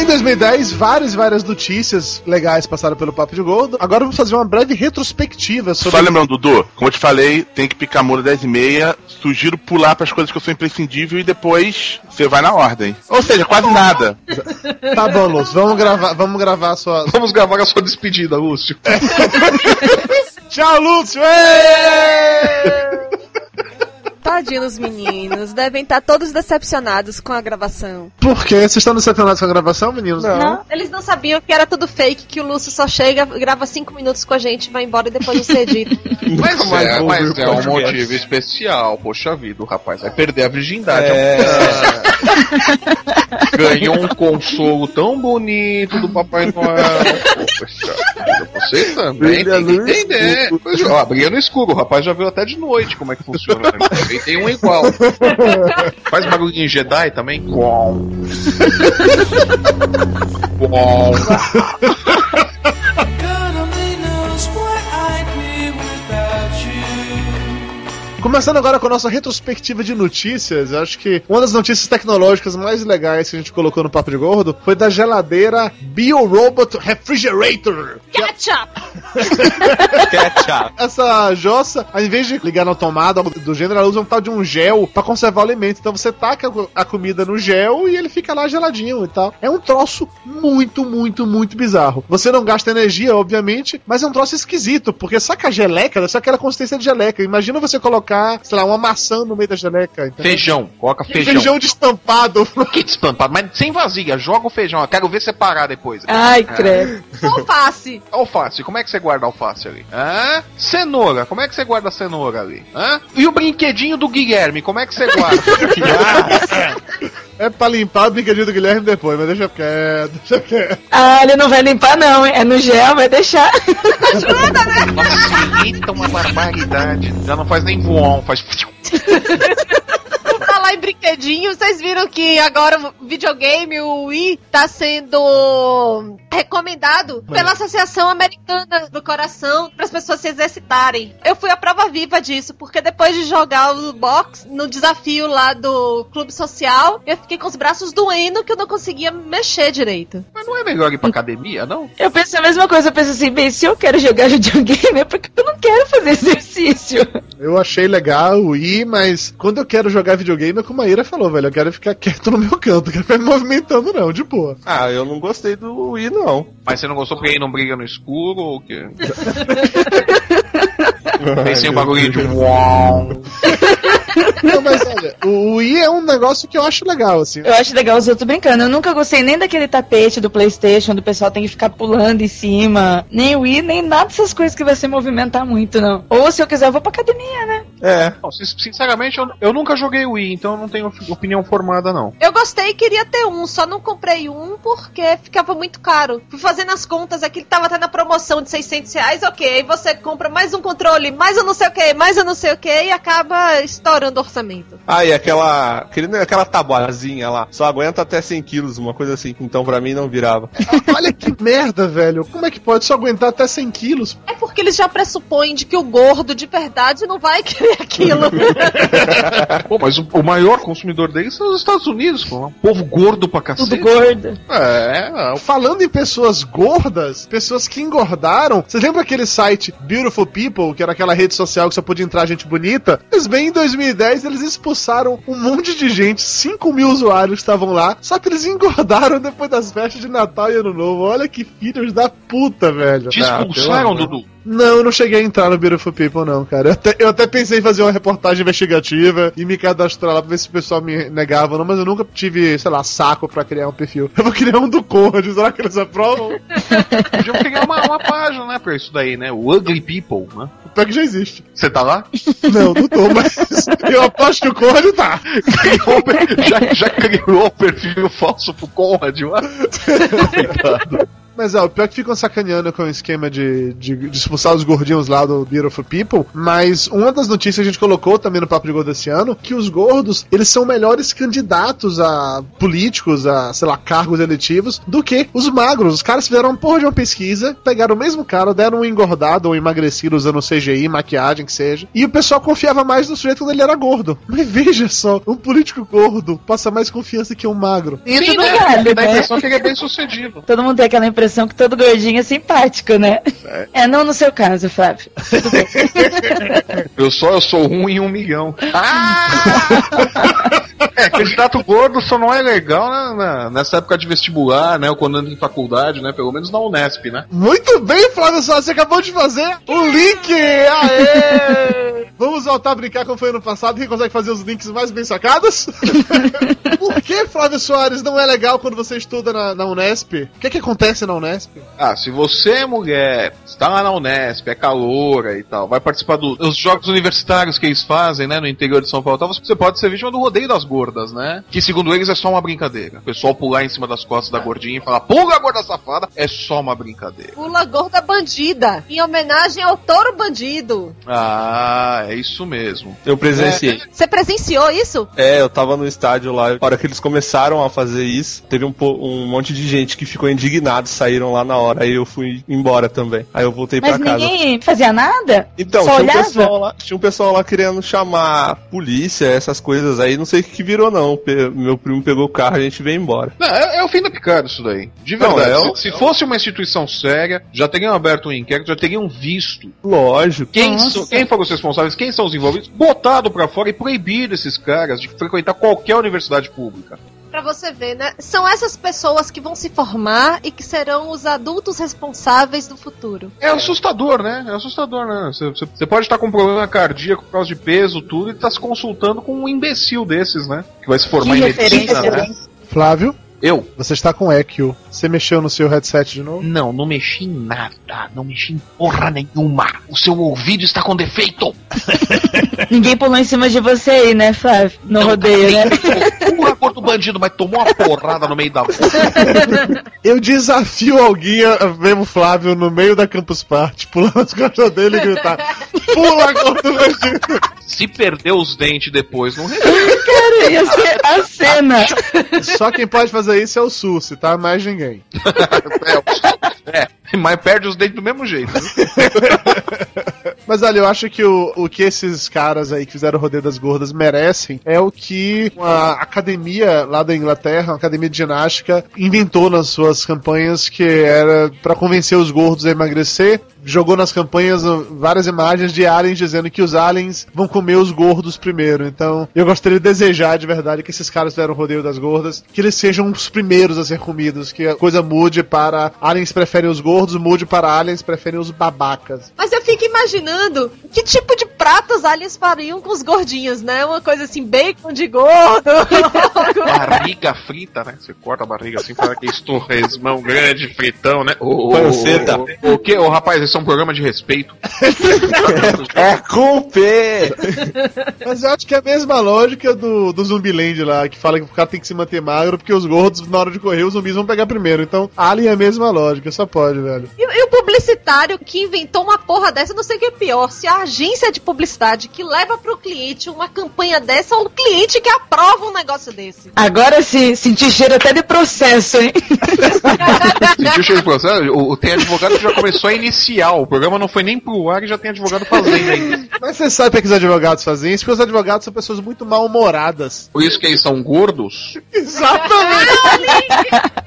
Em 2010, várias, várias notícias legais passaram pelo Papo de Gordo. Agora vamos fazer uma breve retrospectiva sobre. Só lembrando, Dudu, como eu te falei, tem que picar muro 10 e meia. Sugiro pular pras coisas que eu sou imprescindível e depois você vai na ordem. Ou seja, quase nada. Tá bom, Lúcio, vamos gravar, vamos gravar a sua. Vamos gravar a sua despedida, Lúcio. Tchau, Lúcio! Êêêê! Tá Tadinhos meninos, devem estar todos decepcionados com a gravação. Por quê? Vocês estão decepcionados com a gravação, meninos? Não, eles não sabiam que era tudo fake, que o Lúcio só chega, grava cinco minutos com a gente, vai embora e depois você edita. Mas é, mas é o um podcast. motivo especial. Poxa vida, o rapaz vai perder a virgindade. É. Ganhou um consolo tão bonito do Papai Noel. Poxa você também Brilha tem que entender. ó, brilha no escuro. O rapaz já viu até de noite como é que funciona. Né? Tem um igual. Faz barulhinho em Jedi também? Qual? Qual? Começando agora com a nossa retrospectiva de notícias, eu acho que uma das notícias tecnológicas mais legais que a gente colocou no Papo de Gordo foi da geladeira BioRobot Refrigerator. Ketchup! Ketchup. Essa jossa, ao invés de ligar na tomada do gênero, ela usa um tal de um gel pra conservar o alimento. Então você taca a comida no gel e ele fica lá geladinho e tal. É um troço muito, muito, muito bizarro. Você não gasta energia, obviamente, mas é um troço esquisito, porque saca a geleca, ser aquela consistência de geleca. Imagina você colocar, sei lá, uma maçã no meio da geleca. entendeu? Feijão. Coloca feijão. Feijão destampado. Que despampado, mas sem vasilha. Joga o feijão. Eu quero ver separar depois. Ai, credo. Alface! Alface, como é que você guarda alface ali? Hã? Cenoura, como é que você guarda a cenoura ali? Hã? E o brinquedinho do Guilherme, como é que você guarda? É pra limpar o brinquedinho do Guilherme depois, mas deixa quieto, deixa quieto. Ah, ele não vai limpar, não, hein? É no gel, vai deixar. Facilita uma barbaridade. Já não faz nem voão, faz. Brinquedinho, vocês viram que agora o videogame, o Wii, tá sendo recomendado pela Associação Americana do Coração para as pessoas se exercitarem. Eu fui a prova viva disso, porque depois de jogar o box no desafio lá do clube social, eu fiquei com os braços doendo que eu não conseguia mexer direito. Mas não é melhor ir pra academia, não? Eu penso a mesma coisa, eu penso assim, bem, se eu quero jogar videogame é porque eu não quero fazer exercício. Eu achei legal o ir, mas quando eu quero jogar videogame é como a Ira falou, velho. Eu quero ficar quieto no meu canto, não quero ficar me movimentando, não, de boa. Ah, eu não gostei do Wii, não. Mas você não gostou porque aí não briga no escuro ou o quê? Pensei um bagulho de uau. Não, mas olha, o Wii é um negócio que eu acho legal, assim. Eu acho legal os outros brincando. Eu nunca gostei nem daquele tapete do Playstation, do pessoal tem que ficar pulando em cima. Nem o Wii, nem nada dessas coisas que vai se movimentar muito, não. Ou se eu quiser, eu vou pra academia, né? É. Não, sinceramente, eu, eu nunca joguei Wii, então eu não tenho opinião formada, não. Eu gostei e queria ter um, só não comprei um porque ficava muito caro. Fui fazendo as contas aqui, tava até na promoção de 600 reais, ok. Aí você compra mais um controle, mais eu não sei o que, mais eu não sei o que, e acaba estourando o orçamento. Ah, e aquela, aquela tabuazinha lá, só aguenta até 100 quilos, uma coisa assim. Então pra mim não virava. Olha que merda, velho. Como é que pode só aguentar até 100 quilos? É porque eles já pressupõem de que o gordo de verdade não vai querer aquilo. Pô, mas o, o maior consumidor deles são os Estados Unidos, pô. Um povo gordo pra cacete. Tudo gordo. É, Falando em pessoas gordas, pessoas que engordaram, vocês lembram aquele site Beautiful People, que era aquela rede social que só podia entrar gente bonita? Mas bem, em 2010 eles expulsaram um monte de gente, 5 mil usuários estavam lá, só que eles engordaram depois das festas de Natal e Ano Novo. Olha que filhos da puta, velho. te expulsaram, Dudu. Não, eu não cheguei a entrar no Beautiful People, não, cara. Eu até, eu até pensei em fazer uma reportagem investigativa e me cadastrar lá pra ver se o pessoal me negava, não, mas eu nunca tive, sei lá, saco pra criar um perfil. Eu vou criar um do Conde, será que eles aprovam? Podiam criar uma, uma página, né, pra isso daí, né? O Ugly People, né? O pior que já existe. Você tá lá? Não, não tô, mas eu aposto que o Conde tá. Já, já criou o perfil falso pro Conrad, lá? Mas é, o pior que ficam sacaneando com o esquema de, de, de expulsar os gordinhos lá do Beautiful People. Mas uma das notícias que a gente colocou também no Papo de Gordo desse ano, que os gordos, eles são melhores candidatos a políticos, a, sei lá, cargos eletivos, do que os magros. Os caras fizeram uma porra de uma pesquisa, pegaram o mesmo cara, deram um engordado ou emagrecido usando CGI, maquiagem, que seja. E o pessoal confiava mais no sujeito quando ele era gordo. Mas veja só, um político gordo passa mais confiança que um magro. Isso Sim, não né? vale, Dá a impressão que ele é bem sucedido. Todo mundo tem aquela impressão que todo gordinho é simpático, né? É, não no seu caso, Flávio. Eu só eu sou um em um milhão. É, candidato gordo só não é legal na- na- nessa época de vestibular, né? Ou quando anda em faculdade, né? Pelo menos na Unesp, né? Muito bem, Flávio Soares, você acabou de fazer o link! Aê! Vamos voltar a brincar como foi ano passado. Quem consegue fazer os links mais bem sacados? Por que, Flávio Soares, não é legal quando você estuda na, na Unesp? O que, que acontece na Unesp? Ah, se você é mulher, está lá na Unesp, é caloura e tal, vai participar do- dos jogos universitários que eles fazem, né, no interior de São Paulo, tal, você pode ser vítima do rodeio das gordas, né? Que segundo eles é só uma brincadeira. O pessoal pular em cima das costas da gordinha e falar, pula gorda safada, é só uma brincadeira. Pula gorda bandida, em homenagem ao touro bandido. Ah, é isso mesmo. Eu presenciei. Você presenciou isso? É, eu tava no estádio lá. Na hora que eles começaram a fazer isso, teve um, um monte de gente que ficou indignado, saíram lá na hora. Aí eu fui embora também. Aí eu voltei Mas pra casa. ninguém fazia nada? Então, Só tinha um, pessoal lá, tinha um pessoal lá querendo chamar a polícia, essas coisas aí. Não sei o que virou, não. Pe- Meu primo pegou o carro e a gente veio embora. Não, é, é o fim da picada isso daí. De Não, verdade. é o- se, se fosse uma instituição séria, já teriam aberto um inquérito, já teriam visto. Lógico. Quem, so- quem foram os responsáveis, quem são os envolvidos, botado pra fora e proibido esses caras de frequentar qualquer universidade pública. Pra você ver, né? São essas pessoas que vão se formar e que serão os adultos responsáveis do futuro. É assustador, né? É assustador, né? Você- pode estar com um problema cardíaco por causa de peso, tudo, e tá se consultando com um imbecil desses, né? Que vai se formar Que em medicina, né? hein? Flávio, Eu? você está com Equio. Você mexeu no seu headset de novo? Não, não mexi em nada. Não mexi em porra nenhuma. O seu ouvido está com defeito. Ninguém pulou em cima de você aí, né, Flávio? No rodeio, né? Porra, corto bandido, mas tomou uma porrada no meio da boca. Eu desafio alguém a ver o Flávio no meio da Campus Party, pular nas costas dele e gritar: Pula contra o bandido! Se perder os dentes depois, não Cara, ia ser a cena. Só quem pode fazer isso é o Sussi, tá? Mais ninguém. É, mas perde os dentes do mesmo jeito. Mas olha, eu acho que o, o que esses caras aí que fizeram o rodeio das gordas merecem é o que uma academia lá da Inglaterra, uma academia de ginástica, inventou nas suas campanhas, que era pra convencer os gordos a emagrecer. Jogou nas campanhas várias imagens de aliens dizendo que os aliens vão comer os gordos primeiro. Então, eu gostaria de desejar de verdade que esses caras fizeram o rodeio das gordas, que eles sejam os primeiros a ser comidos, que a coisa mude para aliens preferem os gordos, mude para aliens preferem os babacas. Mas eu fico imaginando que tipo de prato os aliens fariam com os gordinhos, né? Uma coisa assim, bacon de gordo. Barriga frita, né? Você corta a barriga assim, faz aquele torresmão grande, fritão, né? Ô, ô, Panceta. ô, ô, O que? Ô, rapaz, esse é um programa de respeito. É com P! Mas eu acho que é a mesma lógica do, do Zumbiland lá, que fala que o cara tem que se manter magro, porque os gordos, na hora de correr, os zumbis vão pegar primeiro. Então, Alien é a mesma lógica, só pode, velho. E, e o publicitário que inventou uma porra dessa, eu não sei o que é pior. Se a agência de publicidade que leva pro cliente uma campanha dessa ou o cliente que aprova um negócio desse. Agora sim, senti cheiro até de processo, hein? Sentiu o cheiro de processo? O, o- tem advogado que já começou a iniciar. O programa não foi nem pro ar e já tem advogado fazendo ainda. Mas você sabe por que os advogados fazem isso? Porque os advogados são pessoas muito mal-humoradas. Por isso que eles são gordos, Exatamente!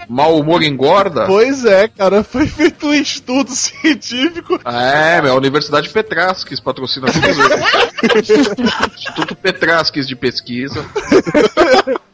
mau humor engorda. pois é, cara, foi feito um estudo científico. É, meu, a Universidade Petrasques patrocina tudo isso. Instituto Petrasques de pesquisa.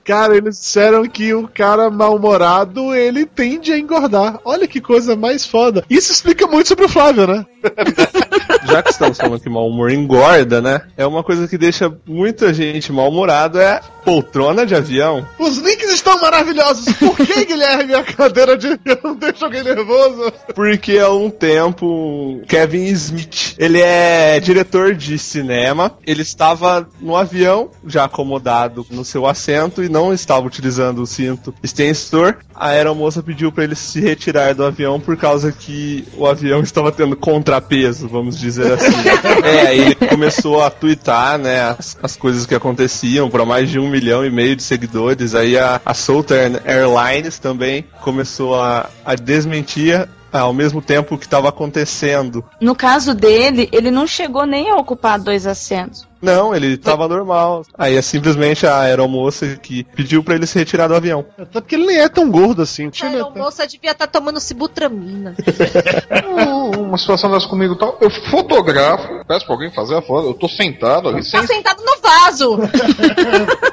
Cara, eles disseram que o cara mal-humorado, ele tende a engordar. Olha que coisa mais foda. Isso explica muito sobre o Flávio, né? Já que estamos falando que mau humor engorda, né? É uma coisa que deixa muita gente mal-humorada é poltrona de avião. Os links estão maravilhosos. Por que, Guilherme, a cadeira de avião deixa alguém nervoso? Porque há um tempo, Kevin Smith, ele é diretor de cinema, ele estava no avião, já acomodado no seu assento e não estava utilizando o cinto extensor. A aeromoça pediu para ele se retirar do avião por causa que o avião estava tendo contrapeso, vamos dizer assim. é, aí ele começou a twittar, né, as, as coisas que aconteciam para mais de um milhão e meio de seguidores. Aí a, a Southern Airlines também começou a, a desmentir ao mesmo tempo que estava acontecendo. No caso dele, ele não chegou nem a ocupar dois assentos. Não, ele estava normal. Aí é simplesmente a aeromoça que pediu para ele se retirar do avião. Até porque ele nem é tão gordo assim. A time é tão... moça devia estar tomando sibutramina. uma situação dessa comigo e tal, eu fotografo, peço pra alguém fazer a foto, eu tô sentado ali, sem, Tá sentado no vaso.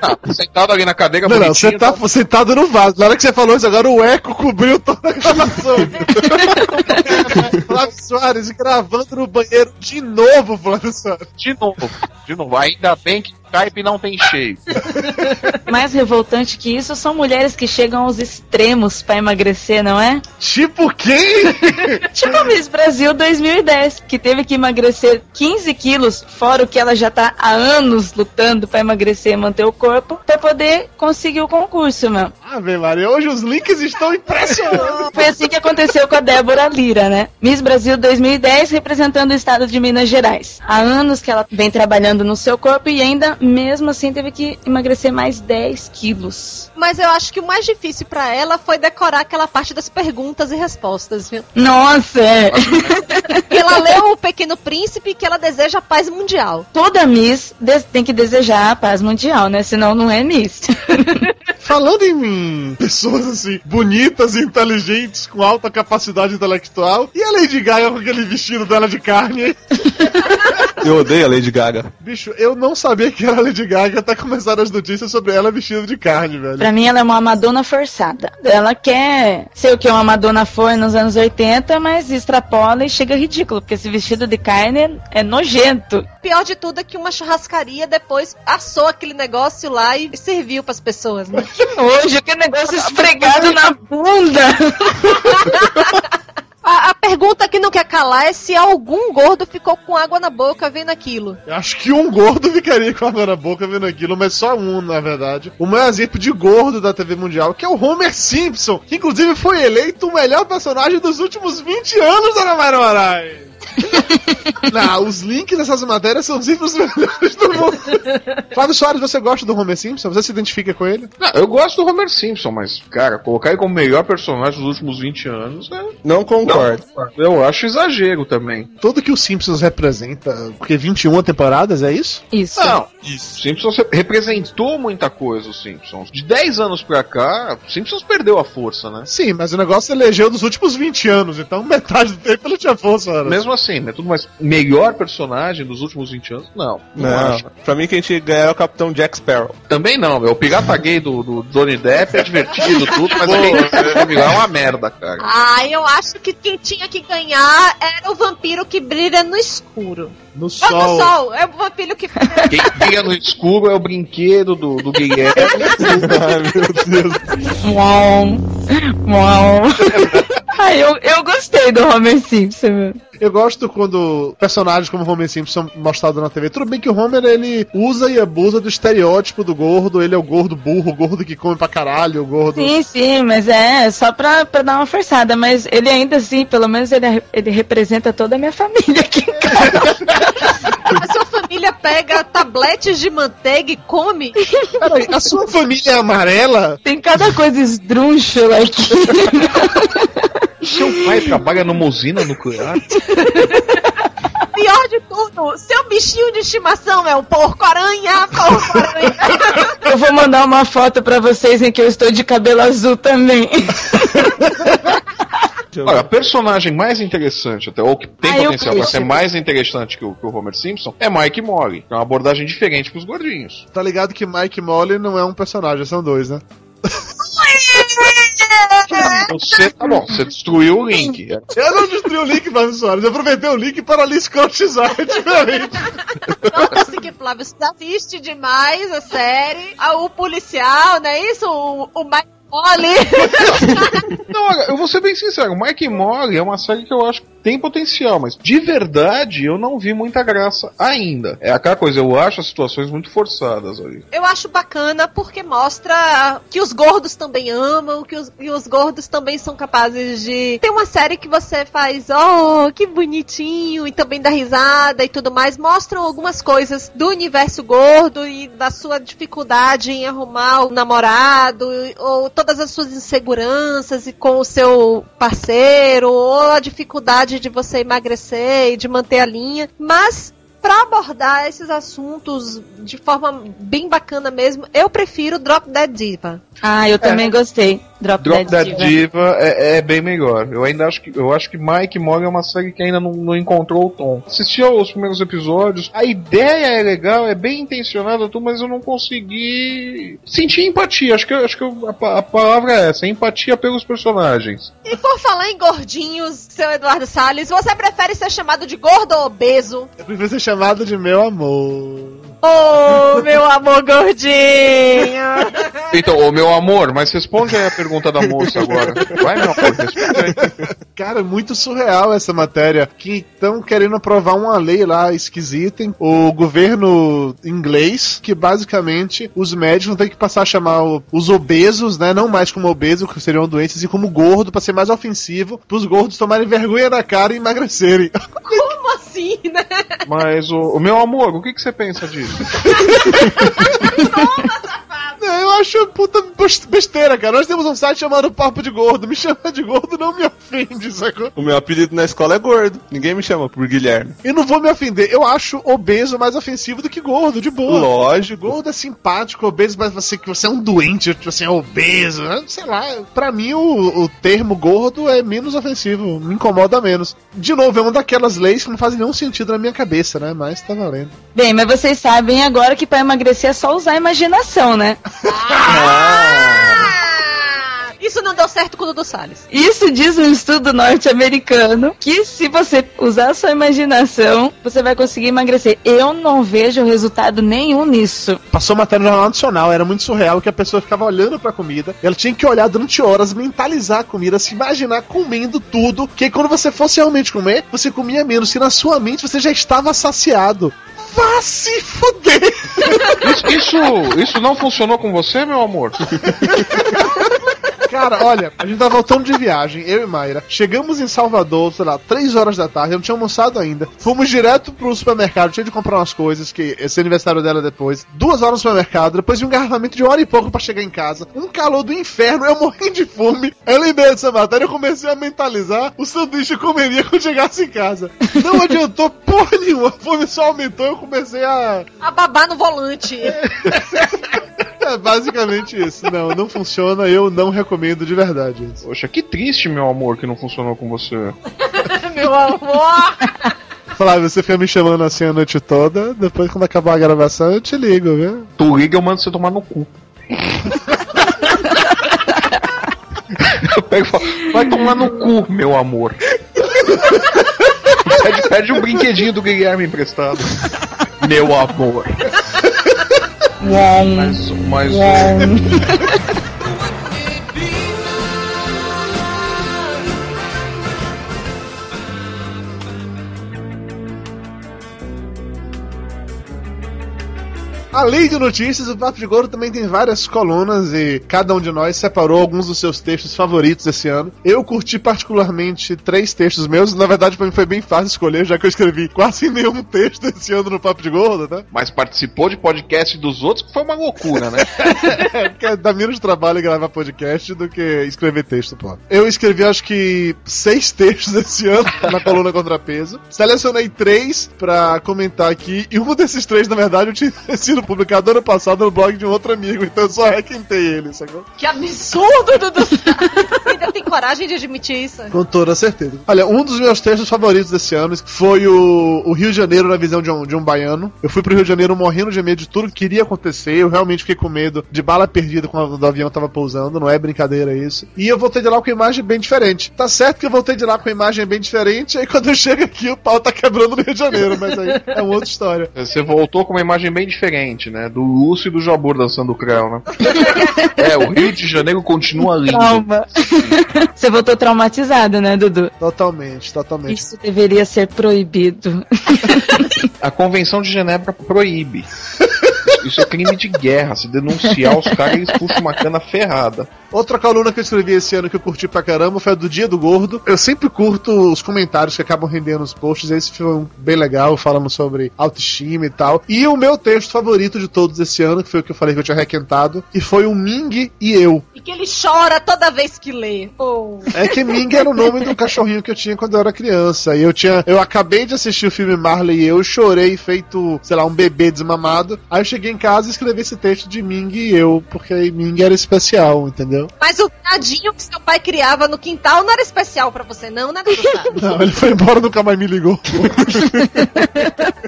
ah, sentado ali na cadeira Não, não, você tá tal. sentado no vaso. Na hora que você falou isso, agora o eco cobriu toda a gravação. Soares gravando no banheiro de novo, Flávio Soares. De novo, de novo. Ainda bem que Skype não tem cheio. Mais revoltante que isso são mulheres que chegam aos extremos pra emagrecer, não é? Tipo quem? Tipo a Miss Brasil 2010, que teve que emagrecer 15 quilos, fora o que ela já tá há anos lutando pra emagrecer e manter o corpo, pra poder conseguir o concurso, meu. Ave Maria, hoje os links estão impressionantes. Foi assim que aconteceu com a Débora Lira, né? Miss Brasil 2010 representando o estado de Minas Gerais. Há anos que ela vem trabalhando no seu corpo e ainda, mesmo assim, teve que emagrecer mais 10 quilos. Mas eu acho que o mais difícil pra ela foi decorar aquela parte das perguntas e respostas, viu? Nossa, é. Que ela leu o Pequeno Príncipe que ela deseja a paz mundial. Toda Miss tem que desejar a paz mundial, né? Senão não é Miss. Falando em pessoas assim, bonitas e inteligentes, com alta capacidade intelectual, e a Lady Gaga com aquele vestido dela de carne? Eu odeio a Lady Gaga. Bicho, eu não sabia que era a Lady Gaga até começar as notícias sobre ela vestida de carne, velho. Pra mim, ela é uma Madonna forçada. Ela quer ser o que uma Madonna foi nos anos 80, mas extrapola e chega ridículo, porque esse vestido de carne é nojento. Pior de tudo é que uma churrascaria depois assou aquele negócio lá e serviu pras pessoas, né? Que nojo, que negócio esfregado na bunda. A, a pergunta que não quer calar é se algum gordo ficou com água na boca vendo aquilo. Eu acho que um gordo ficaria com água na boca vendo aquilo, mas só um, na verdade. O maior exemplo de gordo da TV Mundial, que é o Homer Simpson, que inclusive foi eleito o melhor personagem dos últimos 20 anos, Dona Mayra Moraes. Não, os links dessas matérias são sempre os melhores do mundo. Flávio Soares, você gosta do Homer Simpson? Você se identifica com ele? Não, eu gosto do Homer Simpson, mas, cara, colocar ele como melhor personagem dos últimos 20 anos, né? Não concordo. Eu acho exagero também. Tudo que o Simpsons representa, porque 21 temporadas, é isso? Isso. Não, isso. Simpsons re- representou muita coisa, os Simpsons. De 10 anos pra cá, os Simpsons perdeu a força, né? Sim, mas o negócio elegeu dos últimos 20 anos, então metade do tempo ele tinha força, cara. Mesmo assim, né? Tudo mais. Melhor personagem dos últimos 20 anos? Não. Não, Não, acho. pra mim quem tinha que ganhar é o Capitão Jack Sparrow. Também não, meu. O pirata gay do, do Johnny Depp é divertido, tudo, mas aquele é uma merda, cara. Ah, eu acho que quem tinha que ganhar era o vampiro que brilha no escuro. No sol. no sol, é o vampiro que. Quem brilha no escuro é o brinquedo do, do Guilherme. Ai, meu Deus. Uau. Uau. Ai, eu, eu gostei do Homer Simpson, meu. Eu gosto quando personagens como Homer Simpson são mostrados na TV. Tudo bem que o Homer ele usa e abusa do estereótipo do gordo. Ele é o gordo burro, o gordo que come pra caralho, o gordo. Sim, sim, mas é só pra, pra dar uma forçada. Mas ele ainda assim, pelo menos ele, ele representa toda a minha família aqui em casa. A sua família pega tabletes de manteiga e come? Peraí, a sua família é amarela? Tem cada coisa esdrúxula aqui. Seu pai trabalha numa usina nuclear? Pior de tudo, seu bichinho de estimação é o porco-aranha, porco-aranha. Eu vou mandar uma foto pra vocês em que eu estou de cabelo azul também. Olha, a personagem mais interessante, até, ou que tem Ah, potencial pra ser mais interessante que o, que o Homer Simpson, é Mike Molly. É uma abordagem diferente pros gordinhos. Tá ligado que Mike Molly não é um personagem, são dois, né? Você, tá bom, você destruiu o link. Eu não destruí o link, Flávio Soares. Eu aproveitei o link para lhe escrotizar, é diferente. Nossa, que Flávio, você assiste demais a série. Ah, O policial, não é isso? O, o Mike Molly. Não, olha, eu vou ser bem sincero, Mike Molly é uma série que eu acho tem potencial, mas de verdade eu não vi muita graça ainda. É aquela coisa, eu acho as situações muito forçadas ali. Eu acho bacana porque mostra que os gordos também amam, que os, que os gordos também são capazes de. Tem uma série que você faz, oh, que bonitinho, e também dá risada e tudo mais. Mostram algumas coisas do universo gordo e da sua dificuldade em arrumar o namorado, ou todas as suas inseguranças e com o seu parceiro, ou a dificuldade de você emagrecer e de manter a linha. Mas Pra abordar esses assuntos de forma bem bacana mesmo, eu prefiro Drop Dead Diva. Ah, eu também gostei. Drop, Drop Dead Dead Diva. Diva é, é bem melhor. Eu ainda acho que eu acho que Mike Morgan é uma série que ainda não, não encontrou o tom. Assisti aos primeiros episódios, a ideia é legal, é bem intencionada, tudo, mas eu não consegui sentir empatia. Acho que acho que eu- a, a palavra é essa, empatia pelos personagens. E por falar em gordinhos, seu Eduardo Salles, você prefere ser chamado de gordo ou obeso? Eu prefiro ser chamado de meu amor. Oh, meu amor gordinho! Então, ô meu amor, mas responde aí a pergunta da moça agora. Vai, meu amor, responde aí. Cara, é muito surreal essa matéria. Que estão querendo aprovar uma lei lá esquisita, hein? o governo inglês, que basicamente os médicos vão ter que passar a chamar os obesos, né? Não mais como obeso, que seriam doentes, e como gordo, pra ser mais ofensivo, pros gordos tomarem vergonha na cara e emagrecerem. Como assim, né? Mas, o, o meu amor, o que, que você pensa disso? Não, eu acho puta bes- besteira, cara. Nós temos um site chamado Papo de Gordo. Me chamar de gordo não me ofende, sacou? O meu apelido na escola é gordo. Ninguém me chama por Guilherme. Eu não vou me ofender. Eu acho obeso mais ofensivo do que gordo, de boa. Lógico. Gordo é simpático, obeso, mas você que você é um doente, tipo assim, é obeso, né? sei lá. Pra mim, o, o termo gordo é menos ofensivo, me incomoda menos. De novo, é uma daquelas leis que não fazem nenhum sentido na minha cabeça, né? Mas tá valendo. Bem, mas vocês sabem agora que pra emagrecer é só usar a imaginação, né? Ah! Isso não deu certo com o Dudu Salles. Isso diz um estudo norte-americano que se você usar a sua imaginação, você vai conseguir emagrecer. Eu não vejo resultado nenhum nisso. Passou matéria no Jornal Nacional, era muito surreal que a pessoa ficava olhando pra comida, ela tinha que olhar durante horas, mentalizar a comida, se imaginar comendo tudo, que quando você fosse realmente comer, você comia menos, que na sua mente você já estava saciado. Vá se fuder! Isso, isso, isso não funcionou com você, meu amor? Cara, olha, a gente tá voltando de viagem, eu e Mayra. Chegamos em Salvador, sei lá, 3 horas da tarde, eu não tinha almoçado ainda. Fomos direto pro supermercado, tinha de comprar umas coisas, que esse aniversário dela depois. Duas horas no supermercado, depois de um engarrafamento de hora e pouco pra chegar em casa. Um calor do inferno, eu morri de fome. Eu lembrei dessa matéria, eu comecei a mentalizar o sanduíche que eu comeria quando chegasse em casa. Não adiantou porra nenhuma, a fome só aumentou, eu comecei a... A babá no volante. É basicamente isso. Não, não funciona, eu não recomendo de verdade isso. Poxa, que triste, meu amor, que não funcionou com você. meu amor! Flávio, você fica me chamando assim a noite toda, depois quando acabar a gravação eu te ligo, viu? Tu liga, eu mando você tomar no cu. eu pego e falo, vai tomar no cu, meu amor. pede, pede um brinquedinho do Guilherme emprestado. Meu amor. Mas, mas Além de notícias, o Papo de Gordo também tem várias colunas e cada um de nós separou alguns dos seus textos favoritos esse ano. Eu curti particularmente três textos meus, na verdade pra mim foi bem fácil escolher, já que eu escrevi quase nenhum texto esse ano no Papo de Gordo, né? mas participou de podcast dos outros, que foi uma loucura, né? É, porque dá menos trabalho gravar podcast do que escrever texto, pô. Eu escrevi acho que seis textos esse ano na coluna Contrapeso. Selecionei três pra comentar aqui, e um desses três, na verdade, eu tinha sido publicado ano passado no blog de um outro amigo, então eu só requentei ele, sacou? Que absurdo, Dudu! Ainda tem coragem de admitir isso? Com toda certeza. Olha, um dos meus textos favoritos desse ano foi o, o Rio de Janeiro na visão de um, de um baiano. Eu fui pro Rio de Janeiro morrendo de medo de tudo que queria acontecer. Eu realmente fiquei com medo de bala perdida quando o avião tava pousando. Não é brincadeira isso. E eu voltei de lá com uma imagem bem diferente. Tá certo que eu voltei de lá com uma imagem bem diferente. Aí quando eu chego aqui, o pau tá quebrando no Rio de Janeiro. Mas aí é uma outra história. Você voltou com uma imagem bem diferente, né? Do Lúcio e do Jabor dançando o Creu, né? é, o Rio de Janeiro continua lindo. Trauma. Você voltou traumatizado, né, Dudu? Totalmente, totalmente. Isso deveria ser proibido. A Convenção de Genebra proíbe. Isso é crime de guerra. Se denunciar os caras, eles puxam uma cana ferrada. Outra coluna que eu escrevi esse ano que eu curti pra caramba foi a do Dia do Gordo. Eu sempre curto os comentários que acabam rendendo os posts. Esse foi um bem legal, falando sobre autoestima e tal. E o meu texto favorito de todos esse ano, que foi o que eu falei que eu tinha requentado, que foi o Ming e eu. E que ele chora toda vez que lê. Oh. É que Ming era o nome do cachorrinho que eu tinha quando eu era criança. E eu tinha. Eu acabei de assistir o filme Marley e eu chorei feito, sei lá, um bebê desmamado. Aí eu cheguei em casa e escrevi esse texto de Ming e eu, porque Ming era especial, entendeu? Viu? Mas o tadinho que seu pai criava no quintal não era especial pra você, não, né, Dudu Salles? Não, ele foi embora, nunca mais me ligou.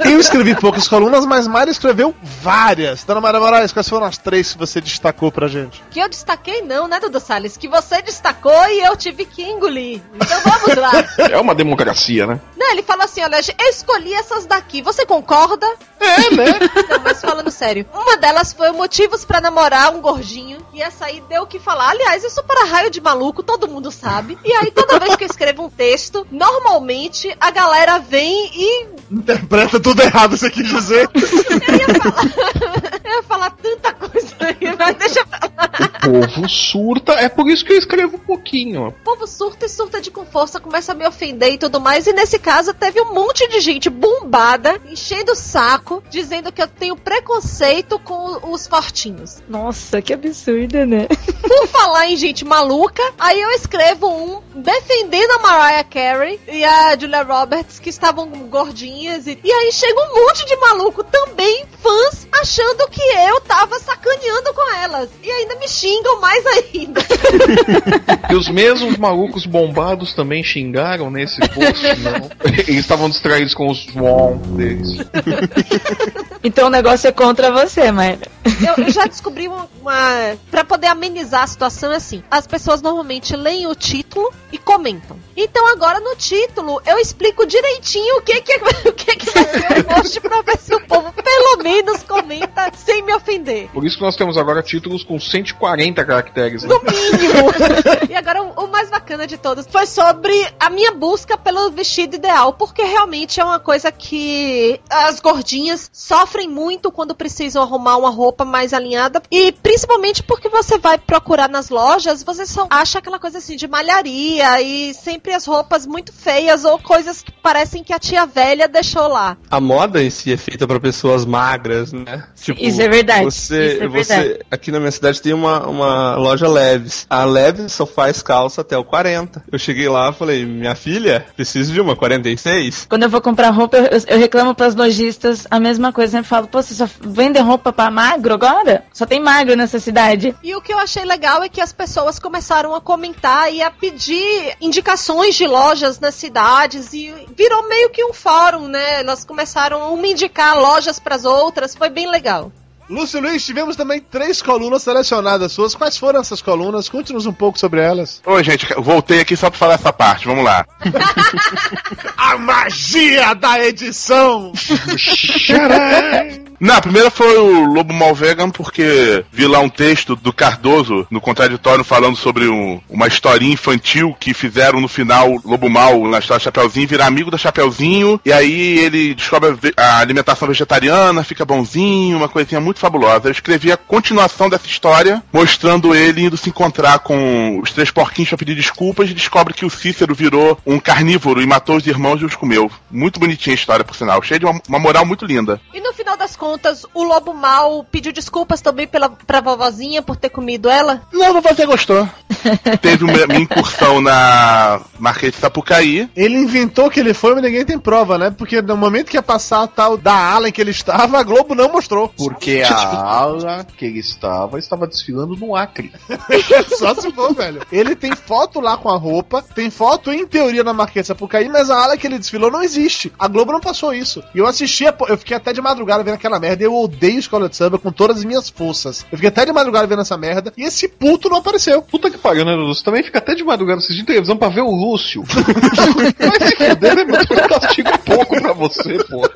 Eu escrevi poucas colunas, mas Mário escreveu várias. Dona Maria Moraes, quais foram as três que você destacou pra gente? Que eu destaquei não, né, Dudu Salles? Que você destacou e eu tive que engolir. Então vamos lá. É uma democracia, né? Não, ele falou assim, olha, eu escolhi essas daqui. Você concorda? É, né? Não, mas falando sério. Uma delas foi o motivos pra namorar um gordinho. E essa aí deu o que falar. Aliás, isso para raio de maluco, todo mundo sabe. E aí, toda vez que eu escrevo um texto, normalmente a galera vem e Interpreta tudo errado, você quis dizer. eu ia falar, eu ia falar tanta coisa aí, mas deixa povo surta, é por isso que eu escrevo um pouquinho. O povo surta e surta de com força, começa a me ofender e tudo mais. E nesse caso teve um monte de gente bombada, enchendo o saco, dizendo que eu tenho preconceito com os fortinhos. Nossa, que absurdo, né? Por falar em gente maluca, aí eu escrevo um defendendo a Mariah Carey e a Julia Roberts, que estavam gordinhas. E, e aí chega um monte de maluco também, fãs, achando que eu tava sacaneando com elas. E ainda me xingam mais ainda. E os mesmos malucos bombados também xingaram nesse post, não? Eles estavam distraídos com os Swan deles. Então o negócio é contra você, mas. Eu, eu já descobri uma, uma. Pra poder amenizar a situação é assim: as pessoas normalmente leem o título e comentam. Então agora no título eu explico direitinho o que que, o que, que vai ser o post pra ver se o povo pelo menos comenta sem me ofender. Por isso que nós temos agora títulos com 140 caracteres. Né? No mínimo. e agora o, o mais bacana de todos foi sobre a minha busca pelo vestido ideal, porque realmente é uma coisa que as gordinhas sofrem muito quando precisam arrumar uma roupa mais alinhada e principalmente porque você vai procurar nas lojas, você só acha aquela coisa assim de malharia e sempre as roupas muito feias ou coisas que parecem que a tia velha deixou lá. A moda em si é feita pra pessoas magras, né? Tipo, Isso é verdade, Você, isso é você, verdade. aqui na minha cidade tem uma, uma loja Leves. A Leves só faz calça até o 40. Eu cheguei lá e falei, minha filha, preciso de uma 46? Quando eu vou comprar roupa, eu, eu reclamo pras lojistas a mesma coisa. Eu sempre falo, pô, você só vende roupa pra magro agora? Só tem magro nessa cidade. E o que eu achei legal é que as pessoas começaram a comentar e a pedir indicações de lojas nas cidades e virou meio que um fórum, né? Elas começaram a uma indicar lojas pras outras, foi bem legal. Lúcio Luiz, tivemos também três colunas selecionadas suas. Quais foram essas colunas? Conte-nos um pouco sobre elas. Ô, gente, voltei aqui só pra falar essa parte, vamos lá. A magia da edição! Não, a primeira foi o Lobo Mal Vegan, porque vi lá um texto do Cardoso no contraditório falando sobre um- uma historinha infantil que fizeram no final Lobo Mal na história Chapeuzinho virar amigo da Chapeuzinho, e aí ele descobre a alimentação vegetariana, fica bonzinho, uma coisinha muito fabulosa. Eu escrevi a continuação dessa história, mostrando ele indo se encontrar com os três porquinhos pra pedir desculpas e descobre que o Cícero virou um carnívoro e matou os irmãos e os comeu. Muito bonitinha a história, por sinal. Cheia de uma, uma moral muito linda. E no final das contas, o lobo mal pediu desculpas também pela, pra vovozinha por ter comido ela? Não, você gostou. Teve uma minha incursão na Marquês de Sapucaí. Ele inventou que ele foi, mas ninguém tem prova, né? Porque no momento que ia passar a tal da ala em que ele estava, a Globo não mostrou. Porque a ala que ele estava, estava desfilando no Acre. Só se for, velho. Ele tem foto lá com a roupa, tem foto em teoria na Marquês de Sapucaí, mas a ala que ele desfilou não existe. A Globo não passou isso. E eu assistia, eu fiquei até de madrugada vendo aquela merda. Eu odeio escola de samba com todas as minhas forças. Eu fiquei até de madrugada vendo essa merda e esse puto não apareceu. Puta que pariu, né, Dudu? Você também fica até de madrugada assistindo televisão pra ver o Lúcio. Vai se fuder, né, meu? Eu castigo pouco pra você, porra.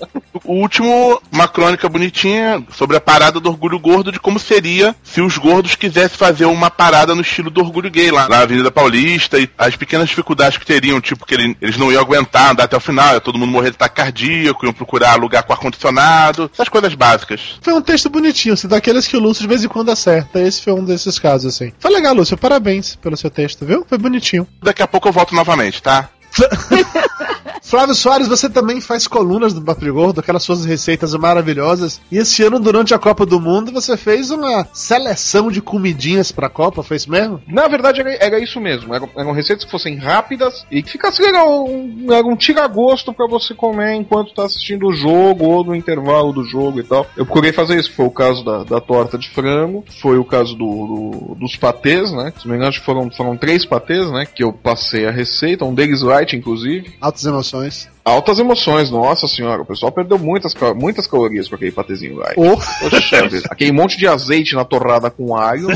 O último, uma crônica bonitinha sobre a parada do orgulho gordo, de como seria se os gordos quisessem fazer uma parada no estilo do orgulho gay lá na Avenida Paulista e as pequenas dificuldades que teriam, tipo, que ele- eles não iam aguentar andar até o final, ia todo mundo morrer de ataque cardíaco, iam procurar lugar com ar-condicionado, essas coisas básicas. Foi um texto bonitinho, assim, daqueles que o Lúcio de vez em quando acerta. Esse foi um desses casos, assim. Foi legal, Lúcio. Parabéns pelo seu texto, viu? Foi bonitinho. Daqui a pouco eu volto novamente, tá? Flávio Soares, você também faz colunas do Papo de Gordo, aquelas suas receitas maravilhosas. E esse ano, durante a Copa do Mundo, você fez uma seleção de comidinhas pra Copa, foi isso mesmo? Na verdade, era, era isso mesmo. Eram, eram receitas que fossem rápidas e que ficasse legal. Um, era um tira-gosto pra você comer enquanto tá assistindo o jogo ou no intervalo do jogo e tal. Eu procurei fazer isso. Foi o caso da, da torta de frango, foi o caso do, do- dos patês, né? Se não me engano, acho que foram, foram três patês, né? Que eu passei a receita, um deles light, inclusive. Altas emoções opções. Altas emoções, nossa senhora. O pessoal perdeu muitas, muitas calorias com aquele patezinho light. Oh. Poxa. Aquele monte de azeite na torrada com alho.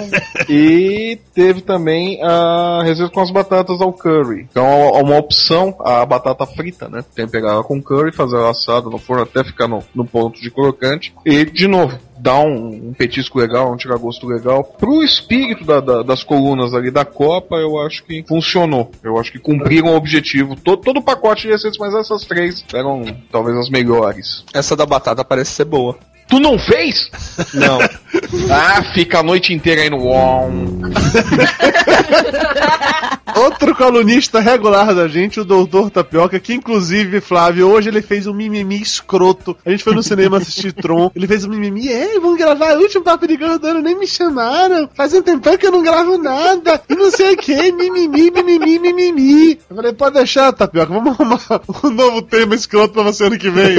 e teve também a receita com as batatas ao curry. Então, é uma opção, a batata frita, né? Temperar ela com curry, fazer ela assada no forno até ficar no, no ponto de crocante. E, de novo, dá um, um petisco legal, um tira-gosto legal. Pro espírito da- da- das colunas ali da Copa, eu acho que funcionou. Eu acho que cumpriram o objetivo. Todo, todo o pacote de receitas, mas essas três eram talvez as melhores. Essa da batata parece ser boa. Tu não fez? Não. Ah, fica a noite inteira aí no on. Outro colunista regular da gente, o Doutor Tapioca, que inclusive, Flávio, hoje ele fez um mimimi escroto. A gente foi no cinema assistir Tron, ele fez um mimimi, é, vamos gravar o último Papo de Gordano, nem me chamaram. Faz um tempão que eu não gravo nada, e não sei o que, mimimi, mimimi, mimimi. Eu falei, pode deixar, Tapioca, vamos arrumar um novo tema escroto pra você ano que vem.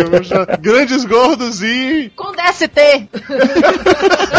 Grandes Gordos e... Com DST.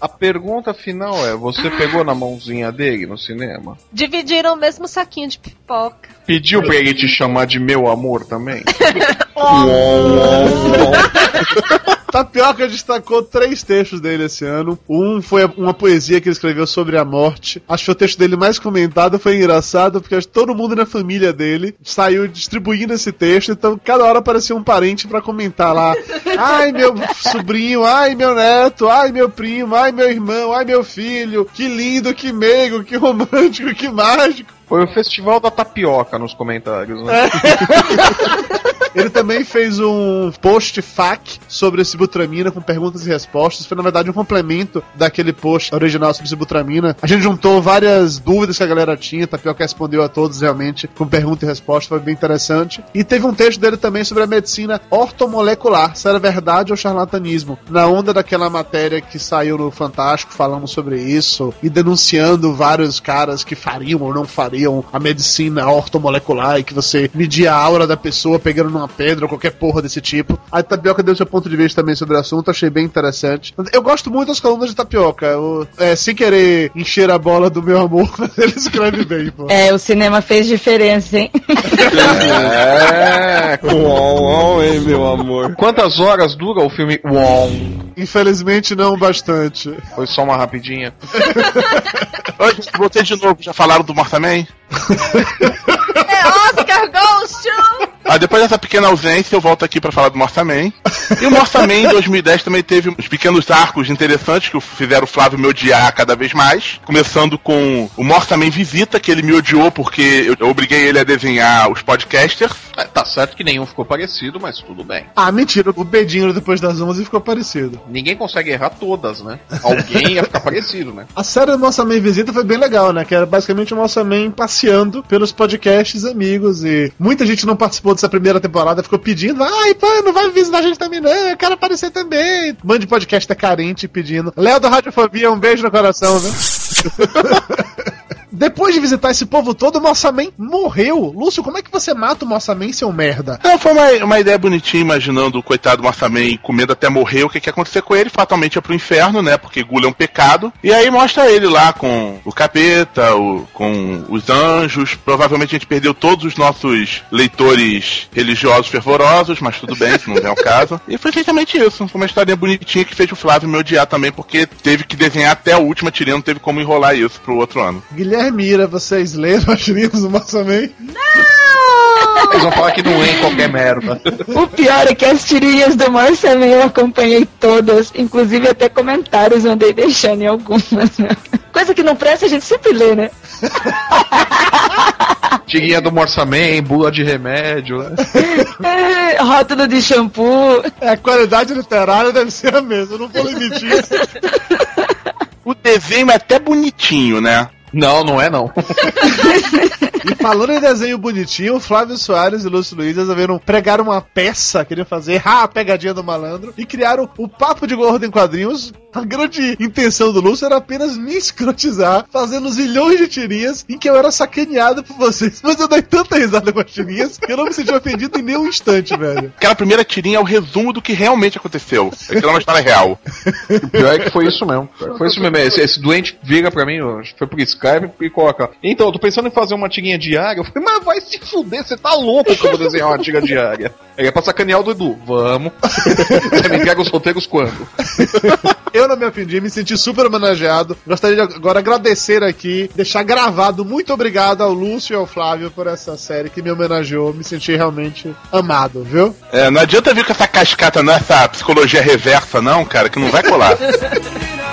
A pergunta final é: você pegou na mãozinha dele no cinema? Dividiram o mesmo saquinho de pipoca. Pediu pra ele te chamar de meu amor também? Tapioca destacou três textos dele esse ano. Um foi uma poesia que ele escreveu sobre a morte. Acho que o texto dele mais comentado foi engraçado, porque acho que todo mundo na família dele saiu distribuindo esse texto, então cada hora aparecia um parente pra comentar lá. Ai, meu sobrinho, ai, meu neto, ai, meu primo, ai, meu irmão, ai, meu filho. Que lindo, que meigo, que romântico, que mágico. Foi o Festival da Tapioca nos comentários, né? Ele também fez um post FAQ sobre Sibutramina com perguntas e respostas. Foi, na verdade, um complemento daquele post original sobre Sibutramina. A gente juntou várias dúvidas que a galera tinha. Tapioca respondeu a todos realmente com pergunta e resposta. Foi bem interessante. E teve um texto dele também sobre a medicina ortomolecular. Se era verdade ou charlatanismo. Na onda daquela matéria que saiu no Fantástico, falando sobre isso e denunciando vários caras que fariam ou não fariam a medicina ortomolecular e que você media a aura da pessoa pegando numa pedra ou qualquer porra desse tipo. A Tapioca deu seu ponto de vista também sobre o assunto, achei bem interessante. Eu gosto muito das colunas de Tapioca. Eu, é, sem querer encher a bola do meu amor, mas ele escreve bem, pô. É, o cinema fez diferença, hein? É, Uau, uau, hein, meu amor. Quantas horas dura o filme Wong? Infelizmente não bastante. Foi só uma rapidinha. Oi, voltei de novo, já falaram do Mortaman? É Oscar Goes to... Ah, depois dessa pequena ausência, eu volto aqui pra falar do Morsaman. E o Morsaman em 2010 também teve uns pequenos arcos interessantes que fizeram o Flávio me odiar cada vez mais. Começando com o Morsaman Visita, que ele me odiou porque eu, obriguei ele a desenhar os podcasters. É, tá certo que nenhum ficou parecido, mas tudo bem. Ah, mentira. O Bedinho depois das 11 ficou parecido. Ninguém consegue errar todas, né? Alguém ia ficar parecido, né? A série do Nossa Mãe Visita foi bem legal, né? Que era basicamente o Nossa Mãe passeando pelos podcasts amigos. E muita gente não participou dessa primeira temporada, ficou pedindo: ai, pô, não vai visitar a gente também, não. Eu quero aparecer também. Um monte de podcast é carente pedindo. Léo da Radiofobia, um beijo no coração, né? Depois de visitar esse povo todo, o Mossaman morreu. Lúcio, como é que você mata o Mossaman, seu merda? Não, foi uma, uma ideia bonitinha, imaginando o coitado Morsaman comendo até morrer, o que, que ia acontecer com ele, fatalmente ia pro inferno, né? Porque gula é um pecado. E aí mostra ele lá com o capeta, o- com os anjos. Provavelmente a gente perdeu todos os nossos leitores religiosos fervorosos, mas tudo bem, se não é o caso. E foi exatamente isso. Foi uma historinha bonitinha que fez o Flávio me odiar também, porque teve que desenhar até a última tirinha, não teve como enrolar isso pro outro ano. Guilherme Ira, vocês leram as tirinhas do Mossaman? Eles vão falar que não é em qualquer merda. O pior é que as tirinhas do Marcelinho eu acompanhei todas, inclusive até comentários andei deixando em algumas. né? Coisa que não presta a gente sempre lê, né? Tiguinha do Morsaman, bula de remédio, né? É, Rótulo de shampoo. É, a qualidade literária deve ser a mesma, eu não vou limitar isso. O desenho é até bonitinho, né? Não, não é não. E falando em desenho bonitinho, o Flávio Soares e Lúcio Luiz resolveram pregar uma peça, queriam fazer ah, a pegadinha do malandro, e criaram o Papo de Gordo em Quadrinhos. A grande intenção do Lúcio era apenas me escrotizar, fazendo zilhões de tirinhas em que eu era sacaneado por vocês. Mas eu dei tanta risada com as tirinhas que eu não me senti ofendido em nenhum instante, velho. Aquela primeira tirinha é o resumo do que realmente aconteceu. Aquela é uma história real. O pior é que foi isso mesmo. Foi isso mesmo. Esse, esse doente vira pra mim, foi por Skype e coloca. Então, eu tô pensando em fazer uma tirinha diária. Eu falei, mas vai se fuder, você tá louco que eu vou desenhar uma tirinha diária. Aí é pra sacanear o do Edu. Vamos. Você me entrega os roteiros quando? Eu não me ofendi, me senti super homenageado. Gostaria de agora agradecer aqui, deixar gravado. Muito obrigado ao Lúcio e ao Flávio por essa série que me homenageou. Me senti realmente amado, viu? É, não adianta vir com essa cascata, não é essa psicologia reversa, não, cara, que não vai colar.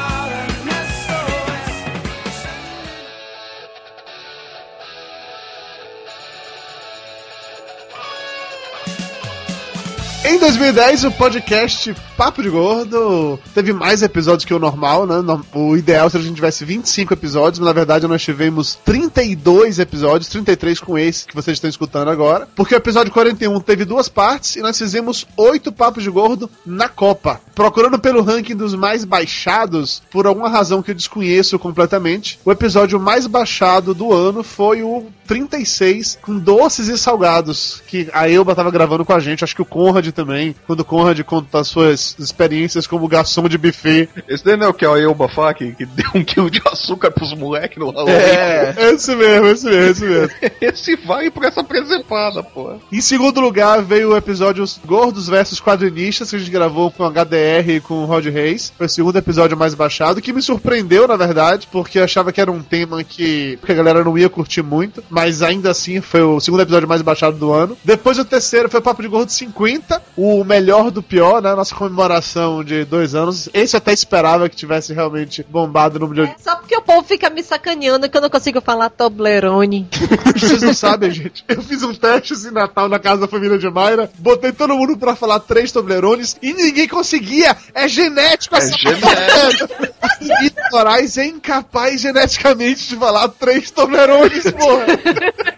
2010, o podcast Papo de Gordo teve mais episódios que o normal, né? O ideal seria que a gente tivesse 25 episódios, mas na verdade nós tivemos 32 episódios, 33 com esse que vocês estão escutando agora. Porque o episódio 41 teve duas partes e nós fizemos oito Papos de Gordo na Copa. Procurando pelo ranking dos mais baixados, por alguma razão que eu desconheço completamente, o episódio mais baixado do ano foi o 36, com doces e salgados, que a Elba tava gravando com a gente, acho que o Conrad também, quando o Conrad conta as suas experiências como garçom de buffet. Esse daí não é o que é o Elba Fak, que deu um quilo de açúcar pros moleques no Halloween. É, esse mesmo, esse mesmo, esse mesmo. Esse vai por essa presepada, pô. Em segundo lugar veio o episódio Os Gordos versus Quadrinistas, que a gente gravou com a HDR e com o Rod Reis. Foi o segundo episódio mais baixado, que me surpreendeu, na verdade, porque eu achava que era um tema que, que a galera não ia curtir muito, mas ainda assim foi o segundo episódio mais baixado do ano. Depois o terceiro foi o Papo de Gordo 50, o melhor do pior, né? Nossa comemoração de dois anos. Esse eu até esperava que tivesse realmente bombado no número de. Só porque o povo fica me sacaneando que eu não consigo falar Toblerone. Vocês não sabem, gente. Eu fiz um teste em Natal na casa da família de Mayra, botei todo mundo pra falar três Toblerones e ninguém conseguia. É genético essa genético. Vitor Moraes é incapaz geneticamente de falar três Toblerones, porra.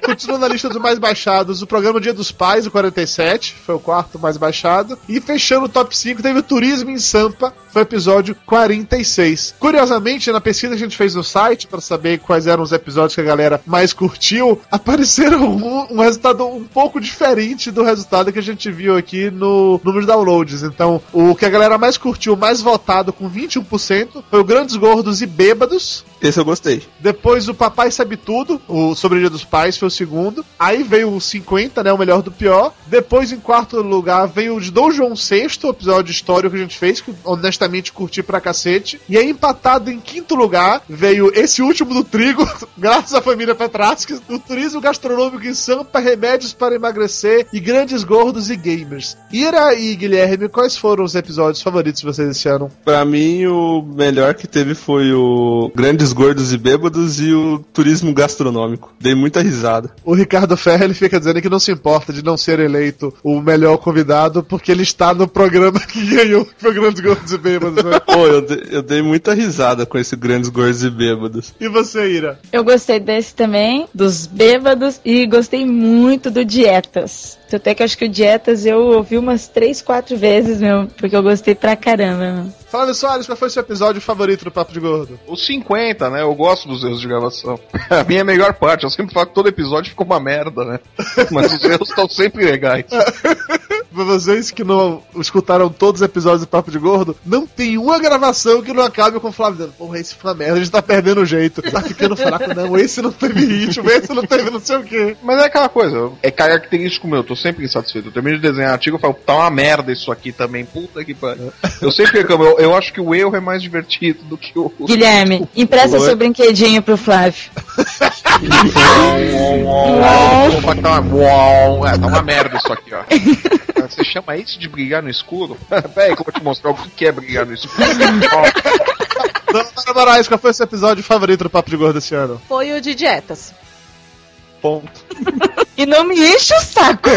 Continuando na lista dos mais baixados, o programa Dia dos Pais, o 47, foi o quarto mais baixado. E fechando o top 5, teve o Turismo em Sampa, foi o episódio 46. Curiosamente, na pesquisa que a gente fez no site, para saber quais eram os episódios que a galera mais curtiu, apareceram um, um resultado um pouco diferente do resultado que a gente viu aqui no número de downloads. Então, o que a galera mais curtiu, mais votado, com 21%, foi o Grandes Gordos e Bêbados. Esse eu gostei. Depois o Papai Sabe Tudo, o Sobre o Dia dos Pais, foi o segundo. Aí veio o 50, né? O melhor do pior. Depois, em quarto lugar, veio o de Dom João VI, o episódio histórico que a gente fez, que honestamente curti pra cacete. E aí, empatado em quinto lugar, veio esse último do Trigo, graças à família Petratsky, o turismo gastronômico em Sampa, remédios para emagrecer e grandes gordos e gamers. Ira e Guilherme, quais foram os episódios favoritos de vocês esse ano? Pra mim, o melhor que teve foi o Grandes Gordos e Bêbados e o Turismo Gastronômico. Dei muita risada. O Ricardo Ferre ele fica dizendo que não se importa de não ser eleito o melhor convidado porque ele está no programa que ganhou o Grandes Gordos e Bêbados. Né? Pô, eu, de- eu dei muita risada com esse Grandes Gordos e Bêbados. E você, Ira? Eu gostei desse também, dos bêbados, e gostei muito do Dietas. Até que eu acho que o Dietas eu ouvi umas três, quatro vezes, meu, porque eu gostei pra caramba, meu. Flávio Soares, qual foi o seu episódio favorito do Papo de Gordo? Os 50, né? Eu gosto dos erros de gravação. A minha melhor parte, eu sempre falo que todo episódio fica uma merda, né? Mas os erros estão sempre legais. Pra vocês que não escutaram todos os episódios do Papo de Gordo, não tem uma gravação que não acabe com o Flávio dizendo, porra, esse foi uma merda, a gente tá perdendo o jeito. Tá ficando fraco, não, esse não teve ritmo, esse não teve não sei o quê. Mas é aquela coisa, é característico meu, eu tô sempre insatisfeito. Eu termino de desenhar artigo e falo, tá uma merda isso aqui também, puta que pariu. Eu sempre reclamo, eu, eu acho que o erro é mais divertido do que o. Guilherme, empresta seu brinquedinho pro Flávio. Tá uma... É, tá uma merda isso aqui, ó. Você chama isso de brigar no escuro? Pera aí que eu vou te mostrar o que é brigar no escuro. Dona Moraes, qual foi o seu episódio favorito do Papo de Gordo esse ano? Foi o de dietas. Ponto. E não me enche o saco.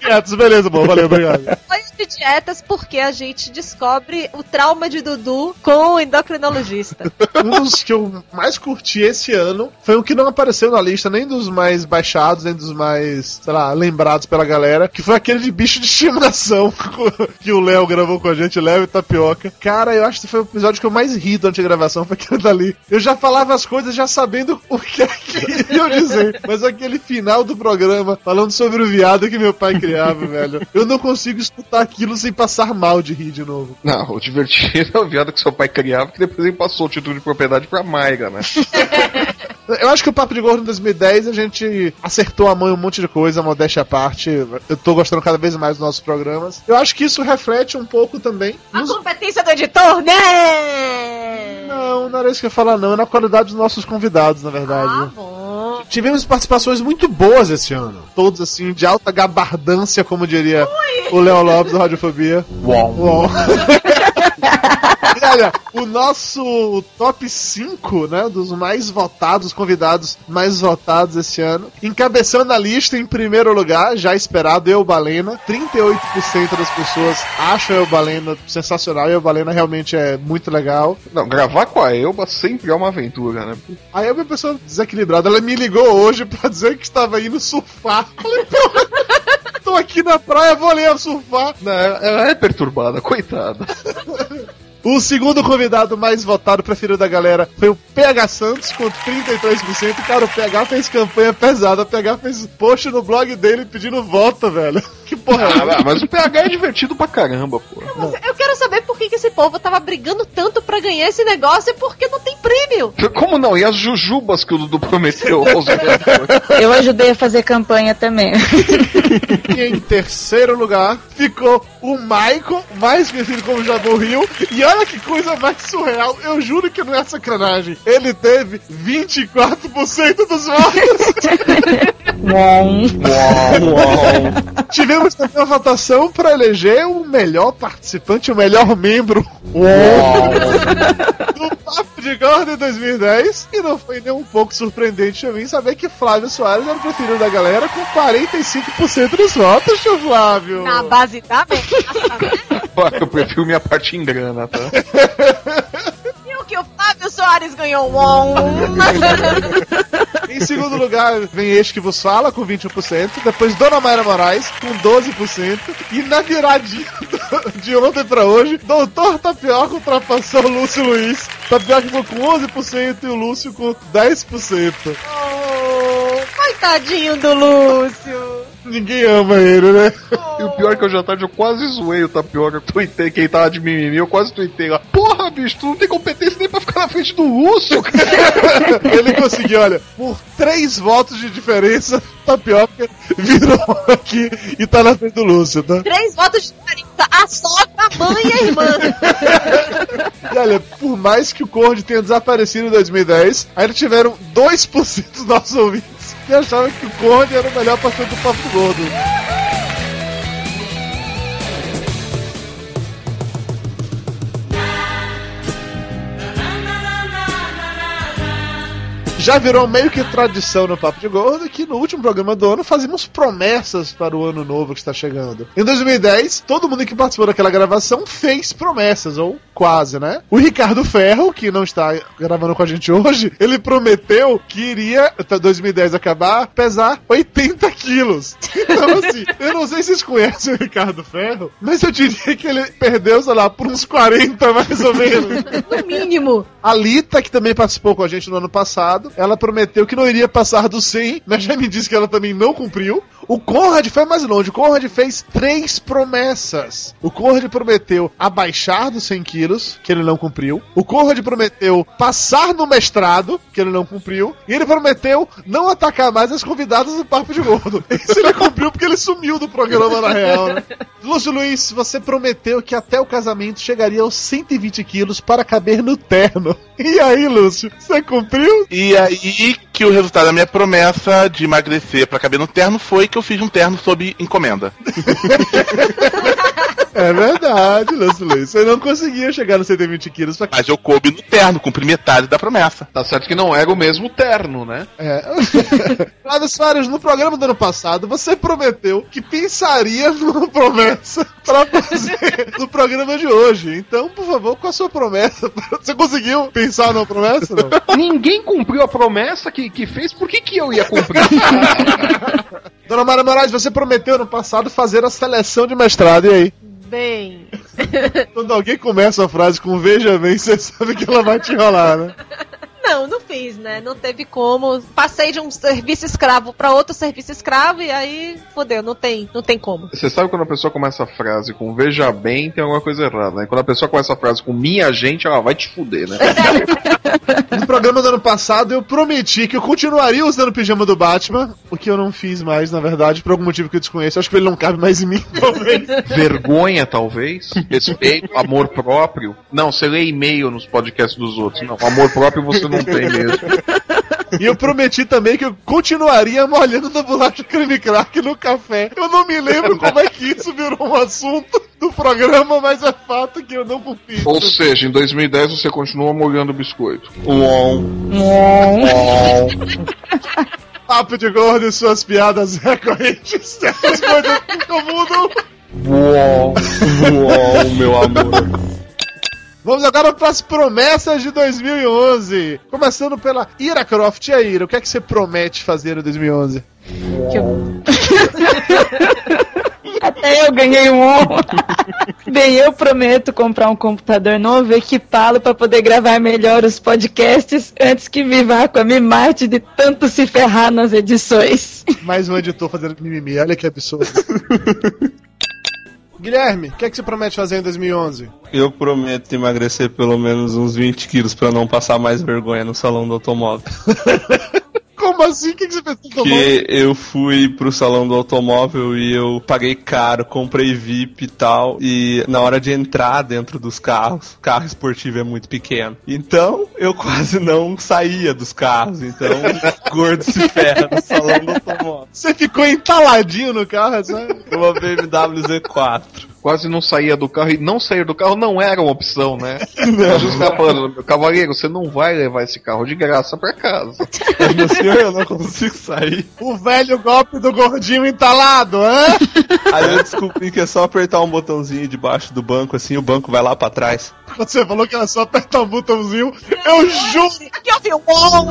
Quietos, beleza, bom, valeu, obrigado. Foi o de dietas porque a gente descobre o trauma de Dudu com o endocrinologista. Um dos que eu mais curti esse ano foi o que não apareceu na lista, nem dos mais baixados, nem dos mais, sei lá, lembrados pela galera, que foi aquele de bicho de estimação que o Léo gravou com a gente, Léo e Tapioca. Cara, eu acho que foi o episódio que eu mais ri durante a gravação, foi aquele dali. Eu já falava as coisas já sabendo o que é que iam dizer, mas aquele final do programa, falando sobre o viado que meu pai criava, velho, eu não consigo escutar aquilo sem passar mal de rir de novo. Não, o divertido é o viado que seu pai criava, que depois ele passou o título de propriedade pra Mayra, né? Eu acho que o Papo de Gordo em 2010 a gente acertou a mão em um monte de coisa, modéstia à parte. Eu tô gostando cada vez mais dos nossos programas. Eu acho que isso reflete um pouco também. A competência do editor, né? Não, não era isso que eu ia falar, não. É na qualidade dos nossos convidados, na verdade. Ah, bom. Tivemos participações muito boas esse ano. Todos, assim, de alta gabardância, como diria o Léo Lopes do Radiofobia. Uau. Uau. Olha, o nosso top 5, né, dos mais votados, convidados mais votados esse ano, encabeçando a lista em primeiro lugar, já esperado, Eu Balena. 38% das pessoas acham Eu Balena sensacional, Eu Balena realmente é muito legal. Não, gravar com a Elba sempre é uma aventura, né? Aí eu uma pessoa desequilibrada, ela me ligou hoje pra dizer que estava indo surfar. Falei, tô aqui na praia, vou ali surfar. Não, ela é perturbada, coitada. O segundo convidado mais votado, preferido da galera, foi o PH Santos, com 33%. Cara, o PH fez campanha pesada. O PH fez post no blog dele pedindo voto, velho. Que porra é Ah, mas o PH é divertido pra caramba, pô. Mas eu quero saber por que, que esse povo tava brigando tanto pra ganhar esse negócio e por que não tem prêmio. Como não? E as jujubas que o Dudu prometeu aos? Eu ajudei a fazer campanha também. E em terceiro lugar ficou o Michael, mais conhecido como Jabu Rio. E olha que coisa mais surreal, eu juro que não é sacanagem. Ele teve 24% dos votos. Tivemos também uma votação para eleger o melhor participante, o melhor membro do Papo de Gordo em 2010. E não foi nem um pouco surpreendente pra mim saber que Flávio Soares era o preferido da galera com 45% dos votos, tio Flávio. Na base da ameaça, né? Eu prefiro minha parte em grana, tá? O que o Flávio Soares ganhou um. Em segundo lugar, vem este que vos fala, com 21%. Depois, Dona Mayra Moraes, com 12%. E na viradinha de ontem pra hoje, Doutor Tapioca ultrapassou o Lúcio Luiz. Tapioca ficou com 11% e o Lúcio com 10%. Oh, coitadinho do Lúcio. Ninguém ama ele, né? E o pior é que hoje à tarde eu quase zoei o Tapioca. Eu tuitei quem tava de mimimi, eu quase tuitei lá. Porra, bicho, tu não tem competência nem pra ficar na frente do Lúcio, cara. Ele conseguiu, olha, por três votos de diferença, Tapioca virou aqui e tá na frente do Lúcio, tá? Três votos de diferença. A sogra, a mãe e a irmã. E olha, por mais que o Conde tenha desaparecido em 2010, ainda tiveram 2% dos nossos ouvintes que achavam que o Conde era o melhor participante do Papo do Gordo. Já virou meio que tradição no Papo de Gordo que no último programa do ano fazíamos promessas para o ano novo que está chegando. Em 2010, todo mundo que participou daquela gravação fez promessas, ou quase, né? O Ricardo Ferro, que não está gravando com a gente hoje, ele prometeu que iria, até 2010 acabar, pesar 80 quilos. Então, assim, eu não sei se vocês conhecem o Ricardo Ferro, mas eu diria que ele perdeu, sei lá, por uns 40 mais ou menos. No mínimo. A Lita, que também participou com a gente no ano passado, ela prometeu que não iria passar do 100, mas já me disse que ela também não cumpriu. O Conrad foi mais longe. O Conrad fez três promessas. O Conrad prometeu abaixar dos 100 quilos, que ele não cumpriu. O Conrad prometeu passar no mestrado, que ele não cumpriu. E ele prometeu não atacar mais as convidadas do Papo de Gordo. Isso ele cumpriu porque ele sumiu do programa na real, né? Lúcio Luiz, você prometeu que até o casamento chegaria aos 120 quilos para caber no terno. E aí, Lúcio, você cumpriu? E aí que o resultado da minha promessa de emagrecer pra caber no terno foi que eu fiz um terno sob encomenda. É verdade, Lance Luiz. Você não conseguia chegar nos 120 quilos. Que... Mas eu coube no terno, cumpri metade da promessa. Tá certo que não era o mesmo terno, né? É. Flávio Soares, no programa do ano passado, você prometeu que pensaria numa promessa pra fazer no programa de hoje. Então, por favor, qual a sua promessa? Você conseguiu pensar numa promessa? Não? Ninguém cumpriu a promessa que, que fez, por que, que eu ia cumprir? Dona Mara Moraes, você prometeu no passado fazer a seleção de mestrado, e aí? Bem. Quando alguém começa a frase com veja bem, você sabe que ela vai te enrolar, né? Não, não fiz, né? Não teve como. Passei de um serviço escravo pra outro serviço escravo e aí, fodeu, não tem, não tem como. Você sabe quando a pessoa começa a frase com veja bem, tem alguma coisa errada, né? Quando a pessoa começa a frase com minha gente, ela vai te fuder, né? No programa do ano passado, eu prometi que eu continuaria usando o pijama do Batman, o que eu não fiz mais, na verdade, por algum motivo que eu desconheço. Acho que ele não cabe mais em mim, talvez. Vergonha, talvez. Respeito, amor próprio. Não, você lê e-mail nos podcasts dos outros. Não, amor próprio você não tem mesmo. E eu prometi também que eu continuaria molhando da bolacha creme crack no café. Eu não me lembro como é que isso virou um assunto do programa, mas é fato que eu não cumpri. Ou seja, em 2010 você continua molhando o biscoito. Uom. Papo de gordo e suas piadas recorrentes. Essas coisas nunca mudam. Uom. Uom, meu amor. Vamos agora para as promessas de 2011. Começando pela Ira Croft. E aí, Ira, o que é que você promete fazer em 2011? Até eu ganhei um. Bem, eu prometo comprar um computador novo e equipá-lo para poder gravar melhor os podcasts antes que me vá com a me mate de tanto se ferrar nas edições. Mais um editor fazendo mimimi, olha que absurdo. Guilherme, o que é que você promete fazer em 2011? Eu prometo emagrecer pelo menos uns 20 quilos pra não passar mais vergonha no salão do automóvel. Como assim? O que, que você fez com o automóvel? Porque eu fui pro salão do automóvel e eu paguei caro, comprei VIP e tal. E na hora de entrar dentro dos carros, carro esportivo é muito pequeno. Então eu quase não saía dos carros. Então gordo se ferra no salão do automóvel. Você ficou entaladinho no carro, sabe? Uma BMW Z4. Quase não saía do carro e não sair do carro não era uma opção, né? Não. Meu cavaleiro, você não vai levar esse carro de graça pra casa. Meu senhor, eu não consigo sair. O velho golpe do gordinho entalado, hã? Aí eu descobri que é só apertar um botãozinho debaixo do banco, assim, o banco vai lá pra trás. Você falou que era só apertar um botãozinho. Eu juro! Aqui eu vi bom.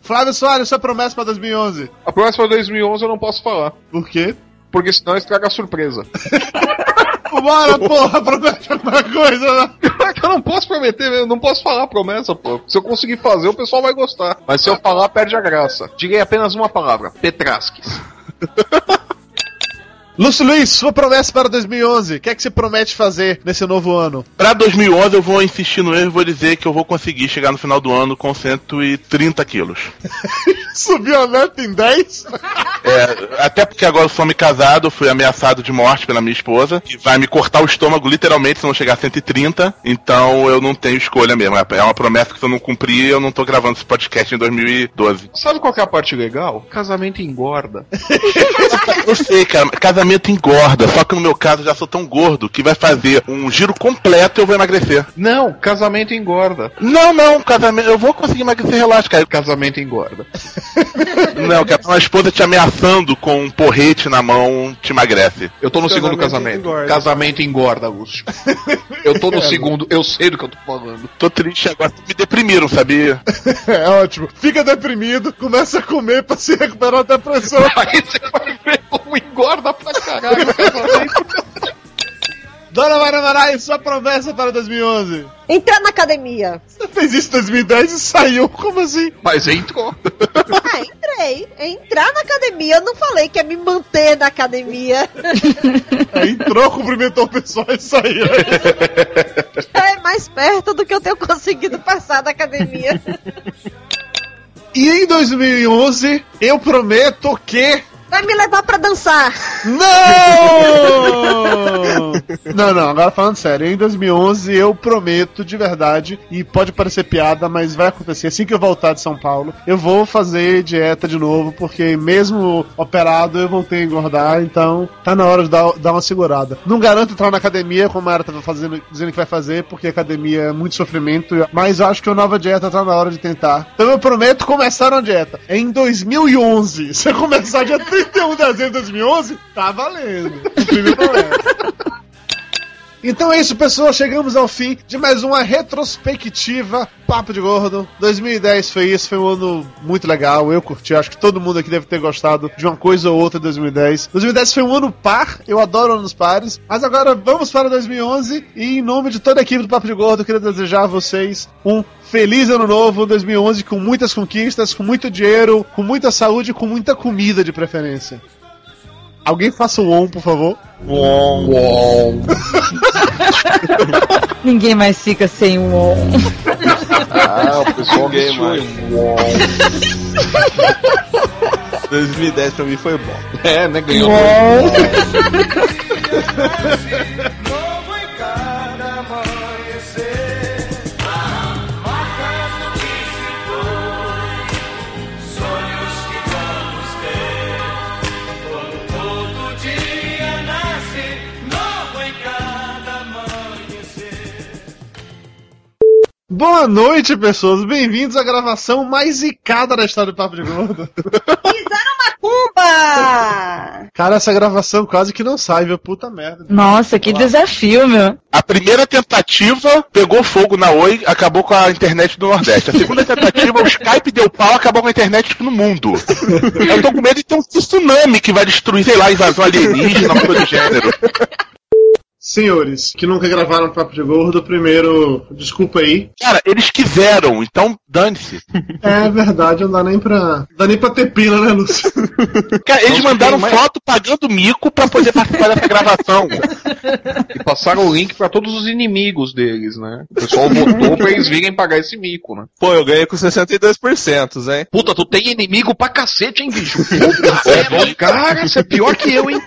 Flávio Soares, sua promessa pra 2011. A próxima 2011 eu não posso falar, Por quê? Porque senão estraga a surpresa. Bora, porra, promete alguma coisa, né? É eu não posso prometer, eu não posso falar a promessa, pô. Se eu conseguir fazer, o pessoal vai gostar. Mas se eu falar, perde a graça. Direi apenas uma palavra: Petrasques. Lúcio Luiz, sua promessa para 2011. O que é que você promete fazer nesse novo ano? Pra 2011 eu vou insistir no erro e vou dizer que eu vou conseguir chegar no final do ano com 130 quilos. Subiu a meta em 10? É, até porque agora eu sou me casado, fui ameaçado de morte pela minha esposa, que vai me cortar o estômago literalmente se não chegar a 130, então eu não tenho escolha mesmo. É uma promessa que se eu não cumprir, eu não tô gravando esse podcast em 2012. Sabe qual que é a parte legal? Casamento engorda. Eu sei, cara, casamento engorda, só que no meu caso eu já sou tão gordo que vai fazer um giro completo e eu vou emagrecer. Não, casamento engorda. Não, não, casamento, eu vou conseguir emagrecer, relaxa, cara. Casamento engorda. Não, cara, uma esposa te ameaçando com um porrete na mão te emagrece. Eu tô no segundo Casamento casamento. engorda. Casamento engorda, Lúcio. Eu tô no segundo, eu sei do que eu tô falando. Tô triste agora, me deprimiram, sabia? É ótimo. Fica deprimido, começa a comer pra se recuperar da depressão. Aí você vai ver como engorda pra caralho. Dona Maria Moraes, sua promessa para 2011. Entrar na academia. Você fez isso em 2010 e saiu. Como assim? Mas entrou. Ah, entrei. É entrar na academia. Eu não falei que é me manter na academia. Aí entrou, cumprimentou o pessoal e saiu. É mais perto do que eu tenho conseguido passar da academia. E em 2011, eu prometo que Vai me levar pra dançar. Não! Não, não, agora falando sério, em 2011 eu prometo de verdade, e pode parecer piada, mas vai acontecer assim que eu voltar de São Paulo, eu vou fazer dieta de novo, porque mesmo operado eu voltei a engordar, então tá na hora de dar, dar uma segurada. Não garanto entrar na academia, como a Ara tava fazendo, dizendo que vai fazer, porque academia é muito sofrimento, mas acho que a nova dieta tá na hora de tentar. Então eu prometo começar uma dieta. Em 2011, se eu começar dia 31 de dezembro de 2011, tá valendo. Cumpri meu promessa. Então é isso, pessoal. Chegamos ao fim de mais uma retrospectiva Papo de Gordo. 2010 foi isso, foi um ano muito legal. Eu curti, acho que todo mundo aqui deve ter gostado de uma coisa ou outra em 2010. 2010 foi um ano par, eu adoro anos pares. Mas agora vamos para 2011 e em nome de toda a equipe do Papo de Gordo, eu queria desejar a vocês um feliz ano novo 2011 com muitas conquistas, com muito dinheiro, com muita saúde e com muita comida de preferência. Alguém faça o on, por favor. Uom, uom. Ninguém mais fica sem um on. Ah, o pessoal Ninguém mais. em uom. 2010 pra mim foi bom. É, né? Ganhou. Boa noite, pessoas. Bem-vindos à gravação mais zicada da história do Papo de Gordo. Macumba! Cara, essa gravação quase que não sai, viu? Puta merda. Nossa, que desafio, meu. A primeira tentativa pegou fogo na Oi, acabou com a internet do Nordeste. A segunda tentativa, o Skype deu pau, acabou com a internet tipo, no mundo. Eu tô com medo de ter um tsunami que vai destruir, sei lá, invasão alienígena, uma coisa do gênero. Senhores, que nunca gravaram Papo de Gordo, primeiro, desculpa aí. Cara, eles quiseram, então dane-se. É verdade, não dá nem pra. Não dá nem pra ter pila, né, Lúcio? Cara, eles Nossa, mandaram mais- foto pagando mico pra poder participar dessa gravação. E passaram o link pra todos os inimigos deles, né? O pessoal votou pra eles virem pagar esse mico, né? Pô, eu ganhei com 62%, hein? Puta, tu tem inimigo pra cacete, hein, bicho? Puta, cara, você é pior que eu, hein?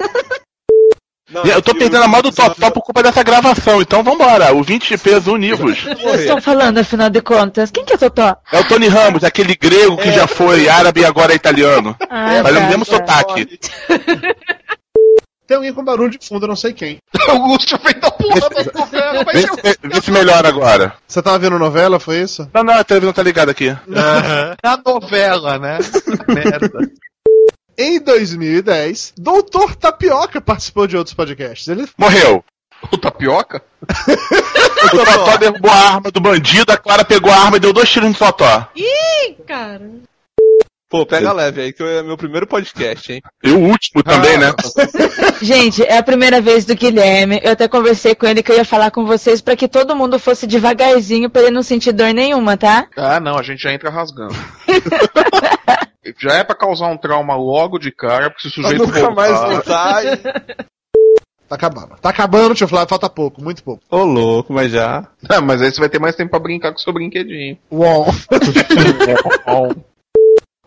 Não, eu tô perdendo a mão do Totó por culpa dessa gravação, então vambora. O 20 de peso univos. Vocês estão falando, afinal de contas. Quem que é Totó? É o Tony Ramos, aquele grego que já foi árabe e agora é italiano. Ah, Mas é o tá, mesmo tá. sotaque. Tem alguém com barulho de fundo, eu não sei quem. Augusto fez da porra da novela, Vê, se- vê se melhora agora. Você tava vendo novela, foi isso? Não, não, a televisão tá ligada aqui. na novela, né? Merda. Em 2010, Doutor Tapioca participou de outros podcasts. Ele Morreu. O tapioca? O Totó derrubou a arma do bandido, a Clara pegou a arma e deu dois tiros no Totó. Ih, cara. Pô, pega leve aí, que é meu primeiro podcast, hein? E o último também, né? Gente, é a primeira vez do Guilherme. Eu até conversei com ele que eu ia falar com vocês pra que todo mundo fosse devagarzinho pra ele não sentir dor nenhuma, tá? Ah, não, a gente já entra rasgando. já é pra causar um trauma logo de cara, porque se o sujeito nunca voltar... mais voltar e... Tá acabando. Tá acabando, tio Flávio, falta pouco, muito pouco. Ô, louco, mas já. Ah, mas aí você vai ter mais tempo pra brincar com o seu brinquedinho. Uau.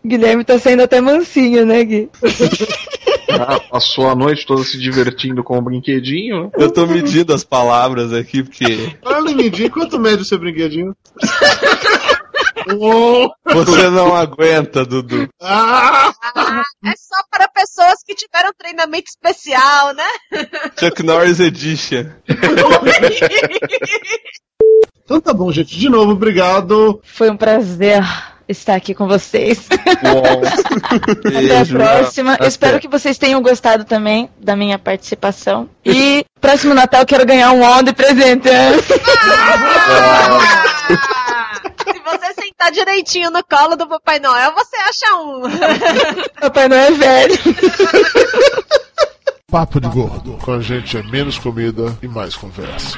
Guilherme tá saindo até mansinho, né, Gui? Ah, passou a noite toda se divertindo com o brinquedinho. Eu tô medindo as palavras aqui, porque Olha, Lindinho, quanto mede o seu brinquedinho? Você não aguenta, Dudu. Ah! É só para pessoas que tiveram treinamento especial, né? Chuck Norris Edition. Então tá bom, gente. De novo, obrigado. Foi um prazer estar aqui com vocês. Até a próxima. Até. Eu espero que vocês tenham gostado também da minha participação. E próximo Natal eu quero ganhar um on de presente. Se você sentar direitinho no colo do Papai Noel, você acha um. Papai Noel é velho. Papo de Gordo. Com a gente é menos comida e mais conversa.